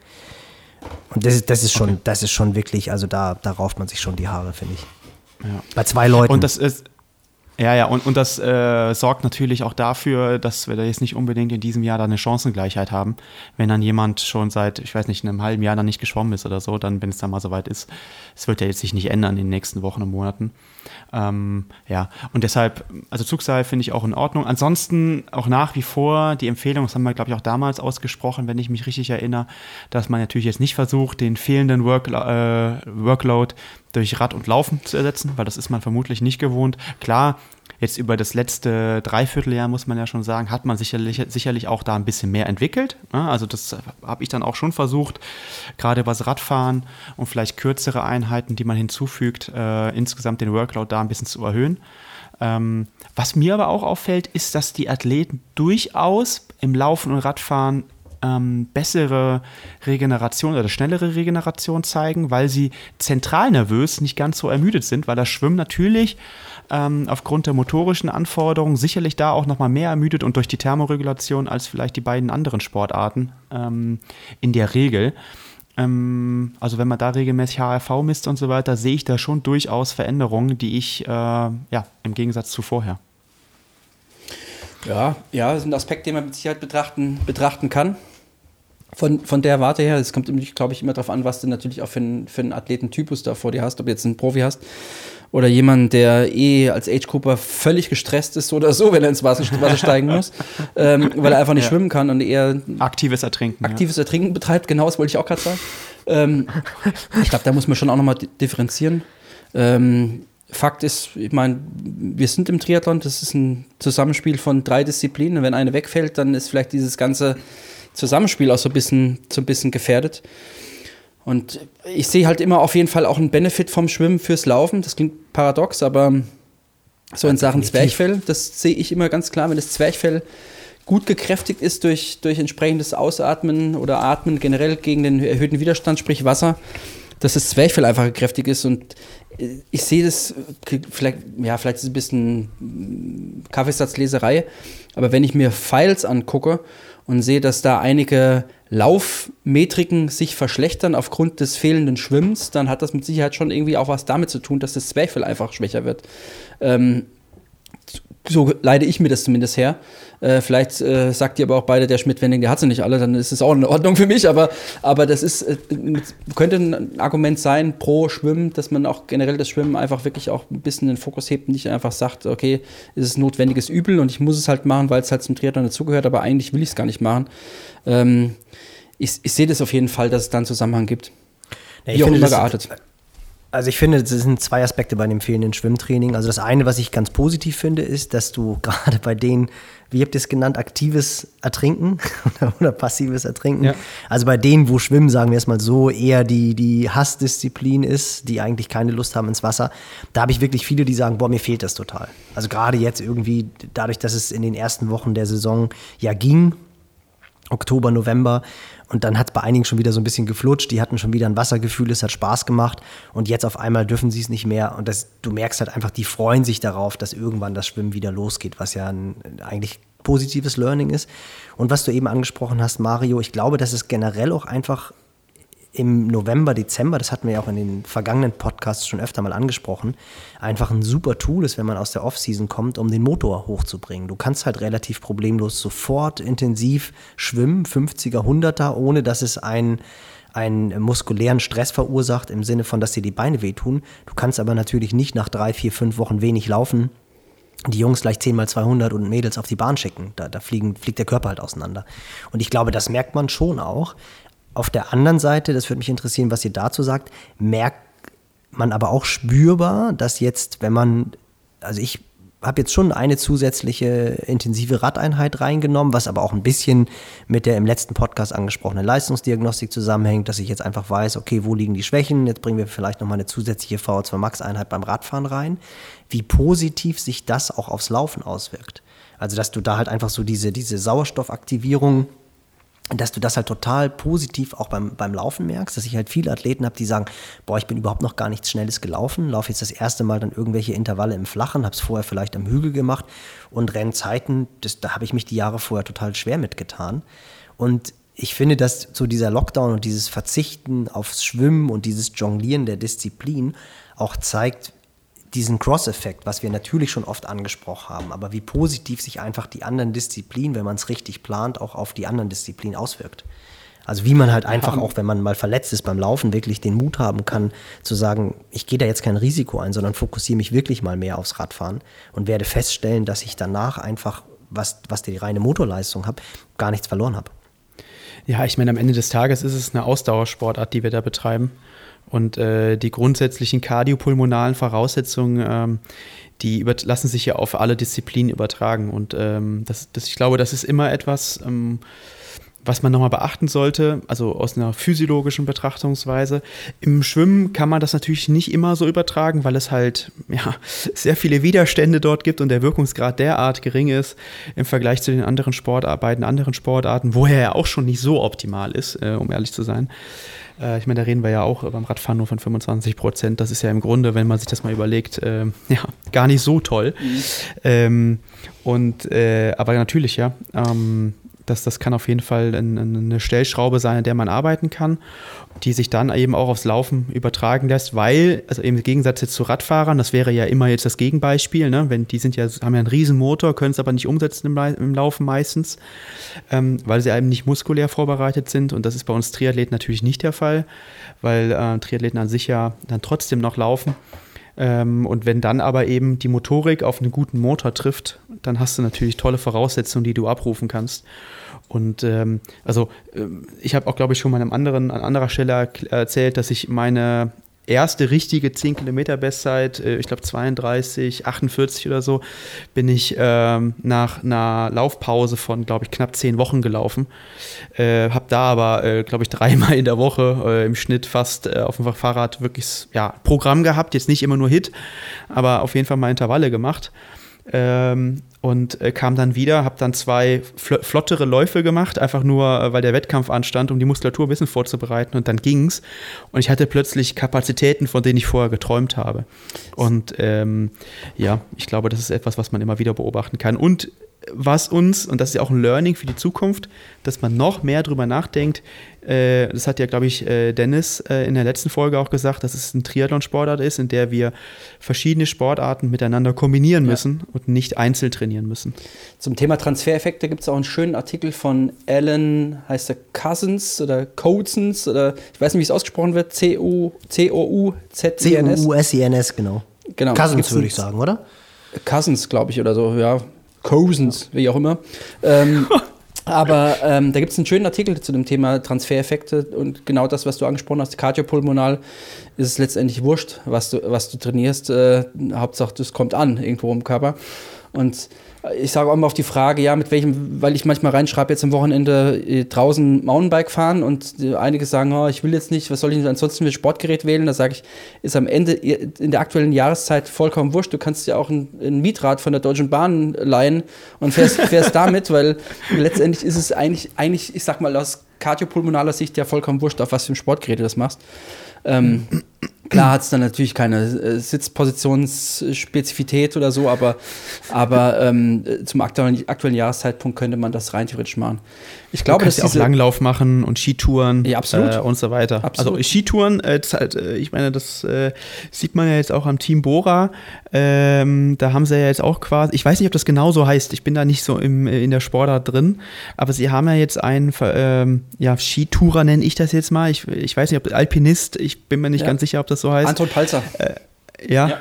Und das, das ist schon, okay. das ist schon wirklich, also da, da rauft man sich schon die Haare, finde ich. Ja. Bei zwei Leuten. Und das ist, ja, ja, und, und das äh, sorgt natürlich auch dafür, dass wir da jetzt nicht unbedingt in diesem Jahr da eine Chancengleichheit haben. Wenn dann jemand schon seit, ich weiß nicht, einem halben Jahr dann nicht geschwommen ist oder so, dann, wenn es dann mal soweit ist, es wird ja jetzt sich nicht ändern in den nächsten Wochen und Monaten. Ähm, ja, und deshalb, also Zugseil finde ich auch in Ordnung. Ansonsten auch nach wie vor die Empfehlung, das haben wir, glaube ich, auch damals ausgesprochen, wenn ich mich richtig erinnere, dass man natürlich jetzt nicht versucht, den fehlenden Work, äh, Workload durch Rad und Laufen zu ersetzen, weil das ist man vermutlich nicht gewohnt. Klar, jetzt über das letzte Dreivierteljahr, muss man ja schon sagen, hat man sicherlich, sicherlich auch da ein bisschen mehr entwickelt. Ne? Also das habe ich dann auch schon versucht, gerade was Radfahren und vielleicht kürzere Einheiten, die man hinzufügt, äh, insgesamt den Workload da ein bisschen zu erhöhen. Ähm, was mir aber auch auffällt, ist, dass die Athleten durchaus im Laufen und Radfahren ähm, bessere Regeneration oder schnellere Regeneration zeigen, weil sie zentral nervös nicht ganz so ermüdet sind, weil das Schwimmen natürlich ähm, aufgrund der motorischen Anforderungen sicherlich da auch nochmal mehr ermüdet und durch die Thermoregulation als vielleicht die beiden anderen Sportarten ähm, in der Regel. Ähm, also wenn man da regelmäßig HRV misst und so weiter, sehe ich da schon durchaus Veränderungen, die ich äh, ja im Gegensatz zu vorher. Ja, ja, das ist ein Aspekt, den man mit Sicherheit betrachten, betrachten kann. Von, von der Warte her, es kommt, glaube ich, immer darauf an, was du natürlich auch für, einen, für einen Athletentypus da vor dir hast, ob du jetzt einen Profi hast oder jemand, der eh als Age-Grupper völlig gestresst ist oder so, wenn er ins Wasser, Wasser steigen muss, ähm, weil er einfach nicht ja. schwimmen kann und eher aktives Ertrinken. Aktives ja. Ertrinken betreibt, genau, das wollte ich auch gerade sagen. Ähm, ich glaube, da muss man schon auch nochmal differenzieren. Ähm, Fakt ist, ich meine, wir sind im Triathlon, das ist ein Zusammenspiel von drei Disziplinen. Wenn eine wegfällt, dann ist vielleicht dieses ganze Zusammenspiel auch so ein bisschen, so ein bisschen gefährdet. Und ich sehe halt immer auf jeden Fall auch einen Benefit vom Schwimmen fürs Laufen. Das klingt paradox, aber so in Sachen Zwerchfell, das sehe ich immer ganz klar, wenn das Zwerchfell gut gekräftigt ist durch, durch entsprechendes Ausatmen oder Atmen generell gegen den erhöhten Widerstand, sprich Wasser, dass das Zwerchfell einfach kräftig ist und ich sehe das, vielleicht, ja, vielleicht ist es ein bisschen Kaffeesatzleserei, aber wenn ich mir Files angucke und sehe, dass da einige Laufmetriken sich verschlechtern aufgrund des fehlenden Schwimmens, dann hat das mit Sicherheit schon irgendwie auch was damit zu tun, dass das Zwerchfell einfach schwächer wird. Ähm, so leide ich mir das zumindest her. Äh, vielleicht äh, sagt ihr aber auch beide, der Schmidt-Wending, der hat sie nicht alle, dann ist es auch in Ordnung für mich, aber, aber das ist, äh, könnte ein Argument sein pro Schwimmen, dass man auch generell das Schwimmen einfach wirklich auch ein bisschen den Fokus hebt und nicht einfach sagt, okay, es ist notwendiges Übel und ich muss es halt machen, weil es halt zum Triathlon dazugehört, aber eigentlich will ich es gar nicht machen. Ähm, ich, ich sehe das auf jeden Fall, dass es da einen Zusammenhang gibt. Ja, ich Wie auch immer geartet. Also ich finde, es sind zwei Aspekte bei dem fehlenden Schwimmtraining. Also das eine, was ich ganz positiv finde, ist, dass du gerade bei denen, wie habt ihr es genannt, aktives Ertrinken oder passives Ertrinken. Ja. Also bei denen, wo Schwimmen, sagen wir es mal so, eher die, die Hassdisziplin ist, die eigentlich keine Lust haben ins Wasser. Da habe ich wirklich viele, die sagen, boah, mir fehlt das total. Also gerade jetzt irgendwie, dadurch, dass es in den ersten Wochen der Saison ja ging, Oktober, November. Und dann hat es bei einigen schon wieder so ein bisschen geflutscht. Die hatten schon wieder ein Wassergefühl, es hat Spaß gemacht. Und jetzt auf einmal dürfen sie es nicht mehr. Und das, du merkst halt einfach, die freuen sich darauf, dass irgendwann das Schwimmen wieder losgeht, was ja ein eigentlich positives Learning ist. Und was du eben angesprochen hast, Mario, ich glaube, dass es generell auch einfach im November, Dezember, das hatten wir ja auch in den vergangenen Podcasts schon öfter mal angesprochen, einfach ein super Tool ist, wenn man aus der Offseason kommt, um den Motor hochzubringen. Du kannst halt relativ problemlos sofort intensiv schwimmen, 50er, 100er, ohne dass es einen, einen muskulären Stress verursacht, im Sinne von, dass dir die Beine wehtun. Du kannst aber natürlich nicht nach drei, vier, fünf Wochen wenig laufen die Jungs gleich 10 mal 200 und Mädels auf die Bahn schicken. Da, da fliegen, fliegt der Körper halt auseinander. Und ich glaube, das merkt man schon auch. Auf der anderen Seite, das würde mich interessieren, was ihr dazu sagt, merkt man aber auch spürbar, dass jetzt, wenn man, also ich habe jetzt schon eine zusätzliche intensive Radeinheit reingenommen, was aber auch ein bisschen mit der im letzten Podcast angesprochenen Leistungsdiagnostik zusammenhängt, dass ich jetzt einfach weiß, okay, wo liegen die Schwächen? Jetzt bringen wir vielleicht nochmal eine zusätzliche VO2 Max Einheit beim Radfahren rein. Wie positiv sich das auch aufs Laufen auswirkt. Also, dass du da halt einfach so diese, diese Sauerstoffaktivierung dass du das halt total positiv auch beim, beim Laufen merkst, dass ich halt viele Athleten habe, die sagen, boah, ich bin überhaupt noch gar nichts Schnelles gelaufen, laufe jetzt das erste Mal dann irgendwelche Intervalle im Flachen, habe es vorher vielleicht am Hügel gemacht und Rennzeiten, das, da habe ich mich die Jahre vorher total schwer mitgetan. Und ich finde, dass so dieser Lockdown und dieses Verzichten aufs Schwimmen und dieses Jonglieren der Disziplin auch zeigt, diesen Cross-Effekt, was wir natürlich schon oft angesprochen haben, aber wie positiv sich einfach die anderen Disziplinen, wenn man es richtig plant, auch auf die anderen Disziplinen auswirkt. Also wie man halt einfach auch, wenn man mal verletzt ist beim Laufen, wirklich den Mut haben kann, zu sagen, ich gehe da jetzt kein Risiko ein, sondern fokussiere mich wirklich mal mehr aufs Radfahren und werde feststellen, dass ich danach einfach, was, was die reine Motorleistung habe, gar nichts verloren habe. Ja, ich meine, am Ende des Tages ist es eine Ausdauersportart, die wir da betreiben. Und äh, die grundsätzlichen kardiopulmonalen Voraussetzungen, ähm, die über, lassen sich ja auf alle Disziplinen übertragen. Und ähm, das, das, ich glaube, das ist immer etwas, ähm, was man nochmal beachten sollte, also aus einer physiologischen Betrachtungsweise. Im Schwimmen kann man das natürlich nicht immer so übertragen, weil es halt ja, sehr viele Widerstände dort gibt und der Wirkungsgrad derart gering ist im Vergleich zu den anderen Sportarbeiten, anderen Sportarten, wo er ja auch schon nicht so optimal ist, äh, um ehrlich zu sein. Äh, ich meine, da reden wir ja auch beim Radfahren nur von 25 Prozent. Das ist ja im Grunde, wenn man sich das mal überlegt, äh, ja, gar nicht so toll. Mhm. Ähm, und, äh, aber natürlich, ja. Ähm, das, das kann auf jeden Fall eine Stellschraube sein, an der man arbeiten kann, die sich dann eben auch aufs Laufen übertragen lässt, weil, also im Gegensatz jetzt zu Radfahrern, das wäre ja immer jetzt das Gegenbeispiel, ne? wenn die sind ja, haben ja einen riesen Motor, können es aber nicht umsetzen im, im Laufen meistens, ähm, weil sie eben nicht muskulär vorbereitet sind und das ist bei uns Triathleten natürlich nicht der Fall, weil äh, Triathleten an sich ja dann trotzdem noch laufen. Ähm, und wenn dann aber eben die Motorik auf einen guten Motor trifft, dann hast du natürlich tolle Voraussetzungen, die du abrufen kannst. Und ähm, also ähm, ich habe auch, glaube ich, schon mal einem anderen, an anderer Stelle erzählt, dass ich meine erste richtige 10 Kilometer Bestzeit, äh, ich glaube 32, 48 oder so, bin ich ähm, nach einer Laufpause von, glaube ich, knapp 10 Wochen gelaufen. Äh, habe da aber, äh, glaube ich, dreimal in der Woche äh, im Schnitt fast äh, auf dem Fahrrad wirklich ja, Programm gehabt. Jetzt nicht immer nur Hit, aber auf jeden Fall mal Intervalle gemacht. Ähm, und äh, kam dann wieder, habe dann zwei fl flottere Läufe gemacht, einfach nur, äh, weil der Wettkampf anstand, um die Muskulatur ein bisschen vorzubereiten und dann ging's. Und ich hatte plötzlich Kapazitäten, von denen ich vorher geträumt habe. Und ähm, ja, ich glaube, das ist etwas, was man immer wieder beobachten kann. Und was uns, und das ist ja auch ein Learning für die Zukunft, dass man noch mehr drüber nachdenkt. Äh, das hat ja, glaube ich, äh, Dennis äh, in der letzten Folge auch gesagt, dass es ein Triathlon-Sportart ist, in der wir verschiedene Sportarten miteinander kombinieren müssen ja. und nicht einzeln trainieren müssen. Zum Thema Transfereffekte gibt es auch einen schönen Artikel von Alan, heißt er Cousins oder Cousins oder ich weiß nicht, wie es ausgesprochen wird, C-O-U-Z-I-N-S. C-O-U-S-I-N-S, genau. Genau. Cousins würde ich sagen, oder? Cousins, glaube ich, oder so, ja. Cousins, wie auch immer. Ähm, Aber ähm, da gibt es einen schönen Artikel zu dem Thema Transfereffekte und genau das, was du angesprochen hast, Kardiopulmonal, ist es letztendlich wurscht, was du, was du trainierst. Äh, Hauptsache, das kommt an irgendwo im Körper. Und ich sage auch immer auf die Frage, ja, mit welchem, weil ich manchmal reinschreibe, jetzt am Wochenende äh, draußen Mountainbike fahren und äh, einige sagen, oh, ich will jetzt nicht, was soll ich ansonsten für Sportgerät wählen? Da sage ich, ist am Ende in der aktuellen Jahreszeit vollkommen wurscht. Du kannst ja auch ein, ein Mietrad von der Deutschen Bahn leihen und fährst, fährst damit, weil letztendlich ist es eigentlich, eigentlich, ich sag mal, aus kardiopulmonaler Sicht ja vollkommen wurscht, auf was für ein Sportgerät du das machst. Ähm, Klar hat es dann natürlich keine äh, Sitzpositionsspezifität oder so, aber, aber ähm, zum aktuellen, aktuellen Jahreszeitpunkt könnte man das rein theoretisch machen. Ich glaube, dass ja auch Langlauf machen und Skitouren ja, absolut. Äh, und so weiter. Absolut. Also Skitouren, äh, halt, äh, ich meine, das äh, sieht man ja jetzt auch am Team Bora. Ähm, da haben sie ja jetzt auch quasi, ich weiß nicht, ob das genau so heißt, ich bin da nicht so im, äh, in der Sportart drin, aber sie haben ja jetzt einen ähm, ja, Skitourer, nenne ich das jetzt mal. Ich, ich weiß nicht, ob Alpinist, ich bin mir nicht ja. ganz sicher, ob das so heißt. Anton Palzer. Äh, ja, ja.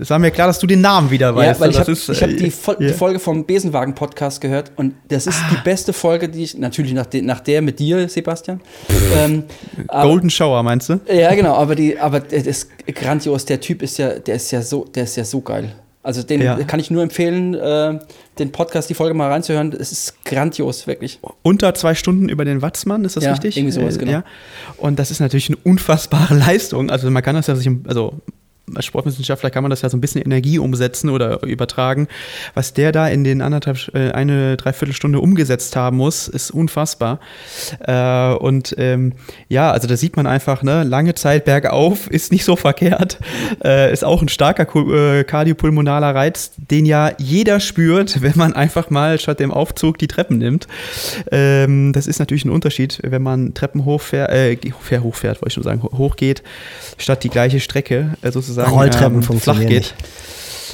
es war mir klar, dass du den Namen wieder weißt. Ja, weil ich habe hab die, Fol ja. die, Folge vom Besenwagen-Podcast gehört und das ist ah. die beste Folge, die ich, natürlich nach, de, nach der mit dir, Sebastian. ähm, Golden aber, Shower, meinst du? Ja, genau, aber, die, aber das ist grandios. Der Typ ist ja, der ist ja so, der ist ja so geil. Also den ja. kann ich nur empfehlen, äh, den Podcast, die Folge mal reinzuhören. Es ist grandios, wirklich. Unter zwei Stunden über den Watzmann, ist das ja, richtig? Irgendwie sowas, äh, genau. Ja. Und das ist natürlich eine unfassbare Leistung. Also man kann das ja sich, also als Sportwissenschaftler kann man das ja so ein bisschen Energie umsetzen oder übertragen. Was der da in den anderthalb, äh, eine Dreiviertelstunde umgesetzt haben muss, ist unfassbar. Äh, und ähm, ja, also da sieht man einfach, ne, lange Zeit bergauf ist nicht so verkehrt. Äh, ist auch ein starker äh, kardiopulmonaler Reiz, den ja jeder spürt, wenn man einfach mal statt dem Aufzug die Treppen nimmt. Ähm, das ist natürlich ein Unterschied, wenn man Treppen hochfährt, äh, hochfährt, wollte ich schon sagen, hochgeht, statt die gleiche Strecke sozusagen sozusagen Rolltreppen ähm, funktionieren geht.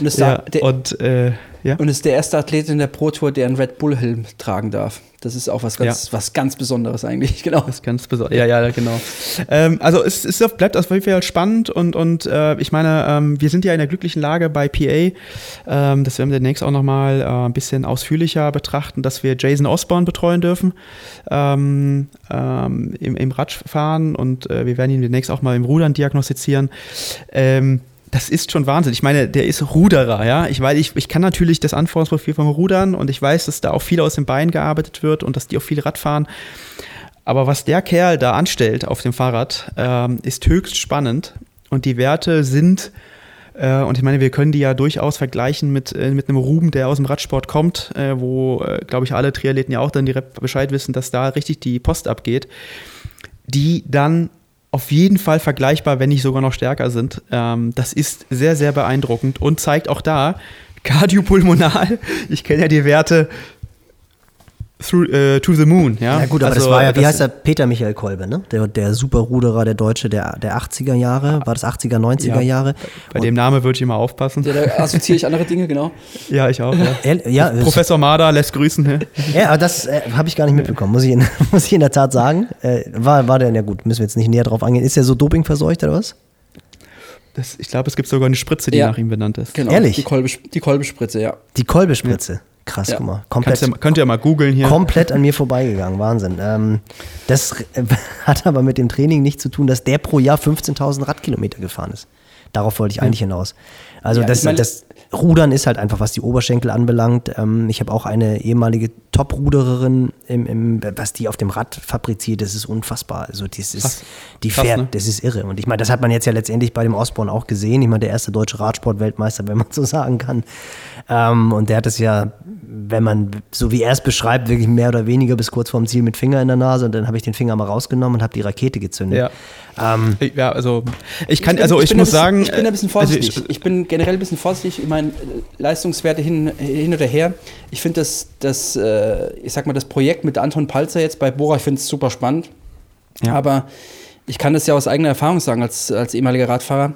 Nicht. Und ja, der, und, äh, ja. und ist der erste Athlet in der Pro Tour, der einen Red Bull Helm tragen darf. Das ist auch was ganz, ja. was ganz Besonderes eigentlich, genau. Das ganz Besonderes. Ja, ja, genau. ähm, also es, es bleibt auf jeden Fall spannend und, und äh, ich meine, ähm, wir sind ja in der glücklichen Lage bei PA, ähm, das werden wir demnächst auch nochmal äh, ein bisschen ausführlicher betrachten, dass wir Jason Osborne betreuen dürfen ähm, ähm, im, im Radfahren und äh, wir werden ihn demnächst auch mal im Rudern diagnostizieren. Das ist schon Wahnsinn. Ich meine, der ist Ruderer, ja. Ich weiß, ich, ich kann natürlich das Anforderungsprofil vom Rudern und ich weiß, dass da auch viel aus dem Bein gearbeitet wird und dass die auch viel Rad fahren. Aber was der Kerl da anstellt auf dem Fahrrad, ähm, ist höchst spannend. Und die Werte sind, äh, und ich meine, wir können die ja durchaus vergleichen mit, äh, mit einem Ruben, der aus dem Radsport kommt, äh, wo, äh, glaube ich, alle Triathleten ja auch dann direkt Bescheid wissen, dass da richtig die Post abgeht, die dann auf jeden Fall vergleichbar, wenn nicht sogar noch stärker sind. Ähm, das ist sehr, sehr beeindruckend und zeigt auch da, kardiopulmonal, ich kenne ja die Werte, Through, uh, to the Moon, ja. Ja gut, aber also, das war ja, wie heißt der, Peter Michael Kolbe, ne? Der, der Superruderer, der Deutsche der, der 80er Jahre, war das 80er, 90er ja, Jahre? Bei Und dem Namen würde ich immer aufpassen. Ja, da assoziiere ich andere Dinge, genau. ja, ich auch, ja. ja Professor Marder lässt grüßen. Ja, aber das äh, habe ich gar nicht mitbekommen, muss ich in, muss ich in der Tat sagen. Äh, war, war der, ja gut, müssen wir jetzt nicht näher drauf eingehen. Ist der so dopingverseucht oder was? Das, ich glaube, es gibt sogar eine Spritze, die ja. nach ihm benannt ist. Genau. Ehrlich? Die Kolbespritze, Kolbe ja. Die Kolbespritze. Krass, ja. guck mal. Komplett, ja, könnt ihr mal googeln hier. Komplett an mir vorbeigegangen, Wahnsinn. Ähm, das hat aber mit dem Training nichts zu tun, dass der pro Jahr 15.000 Radkilometer gefahren ist. Darauf wollte ich eigentlich hinaus. Also ja, das, das, Rudern ist halt einfach, was die Oberschenkel anbelangt. Ähm, ich habe auch eine ehemalige Top-Rudererin, im, im, was die auf dem Rad fabriziert, das ist unfassbar. Also das ist, Krass. die fährt, ne? das ist irre. Und ich meine, das hat man jetzt ja letztendlich bei dem Osborne auch gesehen. Ich meine, der erste deutsche Radsport-Weltmeister, wenn man so sagen kann. Ähm, und der hat es ja, wenn man, so wie er es beschreibt, wirklich mehr oder weniger bis kurz vorm Ziel mit Finger in der Nase. Und dann habe ich den Finger mal rausgenommen und habe die Rakete gezündet. Ja. Ähm, ja, also ich kann, ich bin, also ich, ich muss bisschen, sagen, ich bin ein bisschen vorsichtig. Also ich, ich, bin generell ein bisschen vorsichtig. Ich meine Leistungswerte hin, hin oder her. Ich finde das, das, äh, ich sag mal, das Projekt mit Anton Palzer jetzt bei Bora, ich finde es super spannend. Ja. Aber ich kann das ja aus eigener Erfahrung sagen als, als ehemaliger Radfahrer,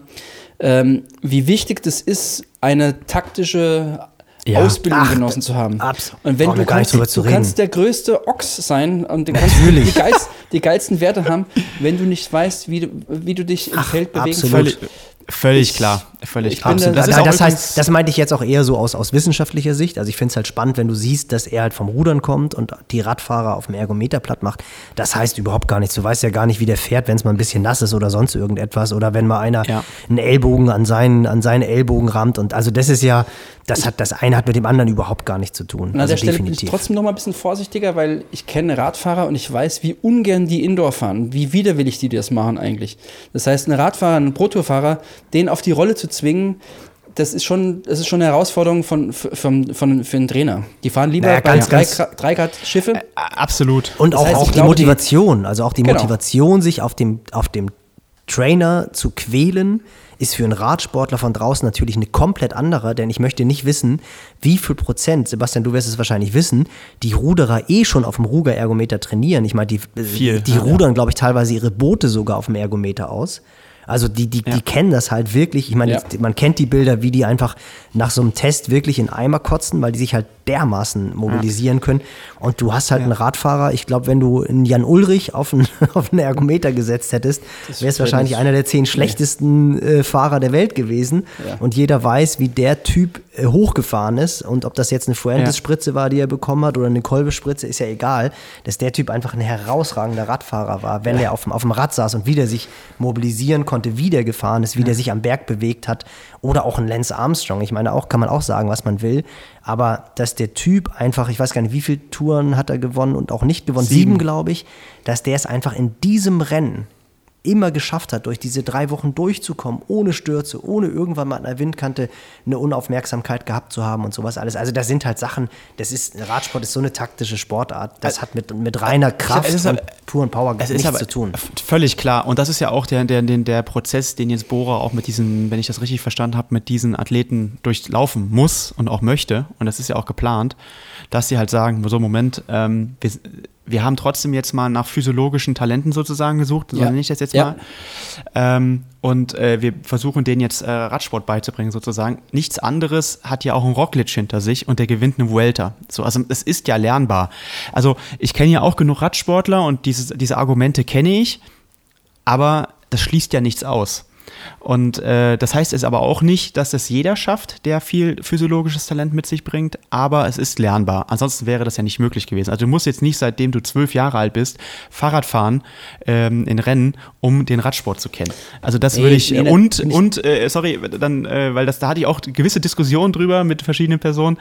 ähm, wie wichtig das ist, eine taktische ja. Ausbildung Ach, genossen zu haben. Absolut. Und wenn du kannst, du kannst der größte Ochs sein und du kannst die, geilst, die, geilsten Werte haben, wenn du nicht weißt, wie du, wie du dich im Ach, Feld bewegen völlig, Völlig Ich- klar, völlig klar. bin Das, da- auch das, heißt, das meinte ich jetzt auch eher so aus, aus wissenschaftlicher Sicht. Also ich finde es halt spannend, wenn du siehst, dass er halt vom Rudern kommt und die Radfahrer auf dem Ergometer platt macht. Das heißt überhaupt gar nichts. Du weißt ja gar nicht, wie der fährt, wenn es mal ein bisschen nass ist oder sonst irgendetwas. Oder wenn mal einer Ja. einen Ellbogen an seinen, an seinen Ellbogen rammt. Und also das ist ja, das hat das eine hat mit dem anderen überhaupt gar nichts zu tun. An also der Stelle bin ich trotzdem noch mal ein bisschen vorsichtiger, weil ich kenne Radfahrer und ich weiß, wie ungern die Indoor fahren, wie widerwillig die das machen eigentlich. Das heißt, ein Radfahrer, ein Pro-Tour-Fahrer, den auf die Rolle zu zwingen, das ist schon, das ist schon eine Herausforderung von, von, von, für einen Trainer. Die fahren lieber Naja, bei ganz, drei, Gra- drei Grad Schiffe. Absolut. Und Das auch, heißt, auch ich die glaube, die- Motivation, also auch die Genau. Motivation, sich auf dem, auf dem Trainer zu quälen, ist für einen Radsportler von draußen natürlich eine komplett andere, denn ich möchte nicht wissen, wie viel Prozent, Sebastian, du wirst es wahrscheinlich wissen, die Ruderer eh schon auf dem Ruger-Ergometer trainieren. Ich meine, die, Viel, die ja. rudern, glaube ich, teilweise ihre Boote sogar auf dem Ergometer aus. Also die, die, Ja. die kennen das halt wirklich. Ich meine, Ja. man kennt die Bilder, wie die einfach nach so einem Test wirklich in Eimer kotzen, weil die sich halt dermaßen mobilisieren können. Und du hast halt einen Radfahrer, ich glaube, wenn du einen Jan Ulrich auf einen, auf einen Ergometer gesetzt hättest, wäre es wahrscheinlich einer der zehn schlechtesten äh, Fahrer der Welt gewesen. Und jeder weiß, wie der Typ äh, hochgefahren ist. Und ob das jetzt eine Fuentes-Spritze war, die er bekommen hat, oder eine Kolbe-Spritze, ist ja egal. Dass der Typ einfach ein herausragender Radfahrer war, wenn er auf dem, auf dem Rad saß und wie der sich mobilisieren konnte, wie der gefahren ist, wie der sich am Berg bewegt hat. Oder auch ein Lance Armstrong. Ich meine, auch kann man auch sagen, was man will. Aber dass der Typ einfach, ich weiß gar nicht, wie viele Touren hat er gewonnen und auch nicht gewonnen, sieben, Sieben. glaube ich, dass der es einfach in diesem Rennen immer geschafft hat, durch diese drei Wochen durchzukommen, ohne Stürze, ohne irgendwann mal an der Windkante eine Unaufmerksamkeit gehabt zu haben und sowas alles. Also das sind halt Sachen, das ist, Radsport ist so eine taktische Sportart, das hat mit, mit reiner Kraft es ist und puren Power Es nichts ist aber zu tun. völlig klar. Und das ist ja auch der, der, der, der Prozess, den jetzt Bohrer auch mit diesen, wenn ich das richtig verstanden habe, mit diesen Athleten durchlaufen muss und auch möchte. Und das ist ja auch geplant, dass sie halt sagen, so Moment, ähm, wir, wir haben trotzdem jetzt mal nach physiologischen Talenten sozusagen gesucht, so Ja. nenne ich das jetzt Ja. mal. Ähm, und äh, wir versuchen denen jetzt äh, Radsport beizubringen sozusagen. Nichts anderes hat ja auch ein Roglic hinter sich und der gewinnt eine Vuelta. So, also es ist ja lernbar. Also ich kenne ja auch genug Radsportler und dieses, diese Argumente kenne ich, aber das schließt ja nichts aus. Und äh, das heißt es aber auch nicht, dass es jeder schafft, der viel physiologisches Talent mit sich bringt, aber es ist lernbar. Ansonsten wäre das ja nicht möglich gewesen. Also du musst jetzt nicht, seitdem du zwölf Jahre alt bist, Fahrrad fahren ähm, in Rennen, um den Radsport zu kennen. Also das Nee, würde ich, nee, ne, und, und äh, sorry, dann, äh, weil das, da hatte ich auch gewisse Diskussionen drüber mit verschiedenen Personen.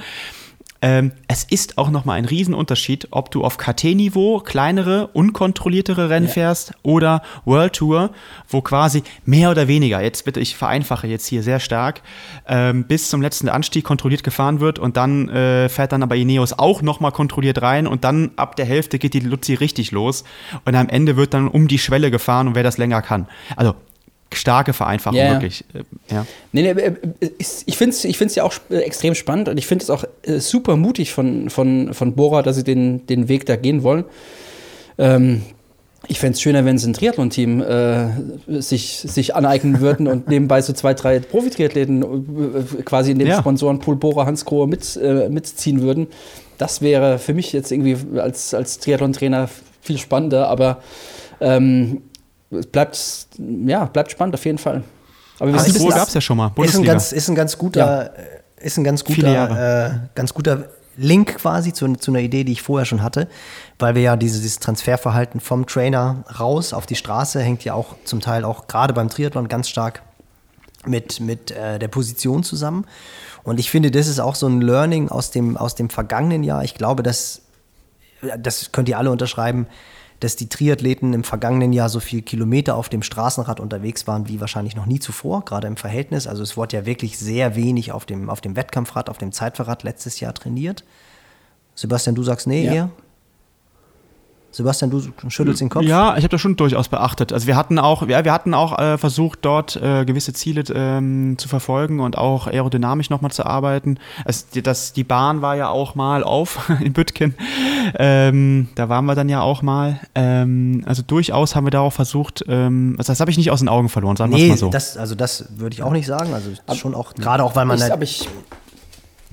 Ähm, es ist auch nochmal ein Riesenunterschied, ob du auf KT-Niveau kleinere, unkontrolliertere Rennen fährst oder World Tour, wo quasi mehr oder weniger, jetzt bitte, ich vereinfache jetzt hier sehr stark, ähm, bis zum letzten Anstieg kontrolliert gefahren wird und dann äh, fährt dann aber Ineos auch nochmal kontrolliert rein und dann ab der Hälfte geht die Luzi richtig los und am Ende wird dann um die Schwelle gefahren und wer das länger kann. Also starke Vereinfachung, Ja, ja. wirklich. Äh, ja. Nee, nee, äh, äh, ich finde es ich find's ja auch extrem spannend und ich finde es auch super mutig von, von, von Bora, dass sie den, den Weg da gehen wollen. Ähm, ich fände es schöner, wenn sie ein Triathlon-Team äh, sich, sich aneignen würden und nebenbei so zwei, drei Profi-Triathleten äh, quasi in dem Ja. Sponsorenpool Bora Hans Grohe mit, äh, mitziehen würden. Das wäre für mich jetzt irgendwie als, als Triathlon-Trainer viel spannender, aber ähm, es bleibt, ja, bleibt spannend auf jeden Fall. Aber wir Aber sind gab es ja schon mal, Ist ein Bundesliga. ganz, ist ein ganz guter, äh, ist ein ganz guter, äh, ganz guter Link quasi zu, zu einer Idee, die ich vorher schon hatte, weil wir ja dieses, dieses Transferverhalten vom Trainer raus auf die Straße hängt ja auch zum Teil auch gerade beim Triathlon ganz stark mit, mit äh, der Position zusammen. Und ich finde, das ist auch so ein Learning aus dem, aus dem vergangenen Jahr. Ich glaube, dass, das könnt ihr alle unterschreiben, dass die Triathleten im vergangenen Jahr so viel Kilometer auf dem Straßenrad unterwegs waren wie wahrscheinlich noch nie zuvor, gerade im Verhältnis. Also es wurde ja wirklich sehr wenig auf dem, auf dem Wettkampfrad, auf dem Zeitfahrrad letztes Jahr trainiert. Sebastian, du sagst nee Ja. eher? Sebastian, du schüttelst den Kopf? Ja, ich habe das schon durchaus beachtet. Also wir hatten auch, ja, wir hatten auch äh, versucht, dort äh, gewisse Ziele ähm, zu verfolgen und auch aerodynamisch nochmal zu arbeiten. Es, die, das, die Bahn war ja auch mal auf in Bütgen. Ähm, da waren wir dann ja auch mal. Ähm, also durchaus haben wir da auch versucht, ähm, also das habe ich nicht aus den Augen verloren, sagen wir es Nee, mal so. das, also das würde ich auch nicht sagen. Also schon auch, gerade auch, weil man ich, halt- aber ich,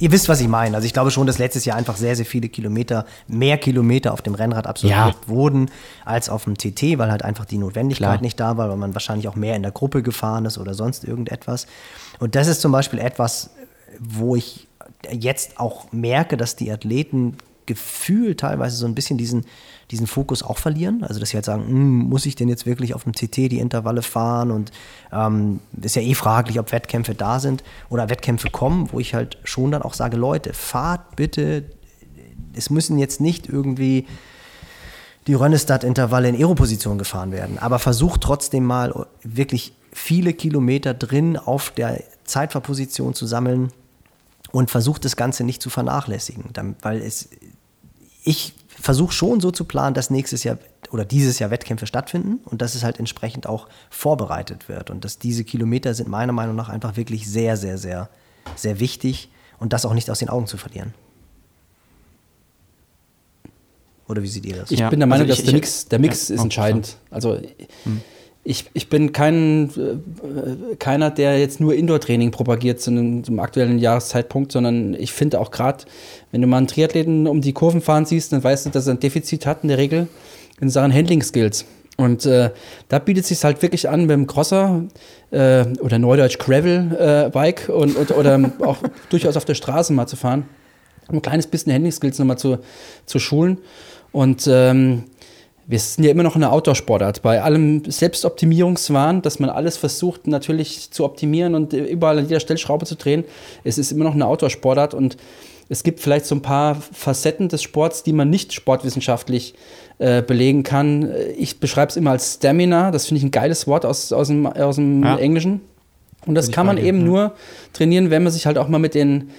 ihr wisst, was ich meine. Also ich glaube schon, dass letztes Jahr einfach sehr, sehr viele Kilometer, mehr Kilometer auf dem Rennrad absolviert Ja. wurden als auf dem TT, weil halt einfach die Notwendigkeit Klar. nicht da war, weil man wahrscheinlich auch mehr in der Gruppe gefahren ist oder sonst irgendetwas. Und das ist zum Beispiel etwas, wo ich jetzt auch merke, dass die Athleten gefühlt teilweise so ein bisschen diesen, diesen Fokus auch verlieren. Also, dass sie halt sagen, "Hm, muss ich denn jetzt wirklich auf dem TT die Intervalle fahren? Und ähm, ist ja eh fraglich, ob Wettkämpfe da sind oder Wettkämpfe kommen, wo ich halt schon dann auch sage, Leute, fahrt bitte, es müssen jetzt nicht irgendwie die Rönnestad-Intervalle in Aeroposition gefahren werden. Aber versucht trotzdem mal wirklich viele Kilometer drin auf der Zeitfahrposition zu sammeln und versucht das Ganze nicht zu vernachlässigen. Weil es, ich versuche schon so zu planen, dass nächstes Jahr oder dieses Jahr Wettkämpfe stattfinden und dass es halt entsprechend auch vorbereitet wird. Und dass diese Kilometer sind meiner Meinung nach einfach wirklich sehr, sehr, sehr, sehr wichtig und das auch nicht aus den Augen zu verlieren. Oder wie seht ihr das? Ich Ja, bin der Meinung, also ich- dass der ich- Mix, der Mix ja, ist entscheidend. Also ich, ich bin kein, äh, keiner, der jetzt nur Indoor-Training propagiert zu einem, zum aktuellen Jahreszeitpunkt, sondern ich finde auch gerade, wenn du mal einen Triathleten um die Kurven fahren siehst, dann weißt du, dass er ein Defizit hat in der Regel in Sachen Handling-Skills. Und äh, da bietet es sich halt wirklich an, mit dem Crosser äh, oder Neudeutsch Gravel-Bike und, und, oder auch durchaus auf der Straße mal zu fahren um ein kleines bisschen Handling-Skills nochmal zu, zu schulen. Und ähm, wir sind ja immer noch eine Outdoor-Sportart. Bei allem Selbstoptimierungswahn, dass man alles versucht natürlich zu optimieren und überall an jeder Stellschraube zu drehen. Es ist immer noch eine Outdoor-Sportart und es gibt vielleicht so ein paar Facetten des Sports, die man nicht sportwissenschaftlich äh, belegen kann. Ich beschreibe es immer als Stamina. Das finde ich ein geiles Wort aus, aus dem, aus dem Ja. Englischen. Und das kann man eben ja. nur trainieren, wenn man sich halt auch mal mit den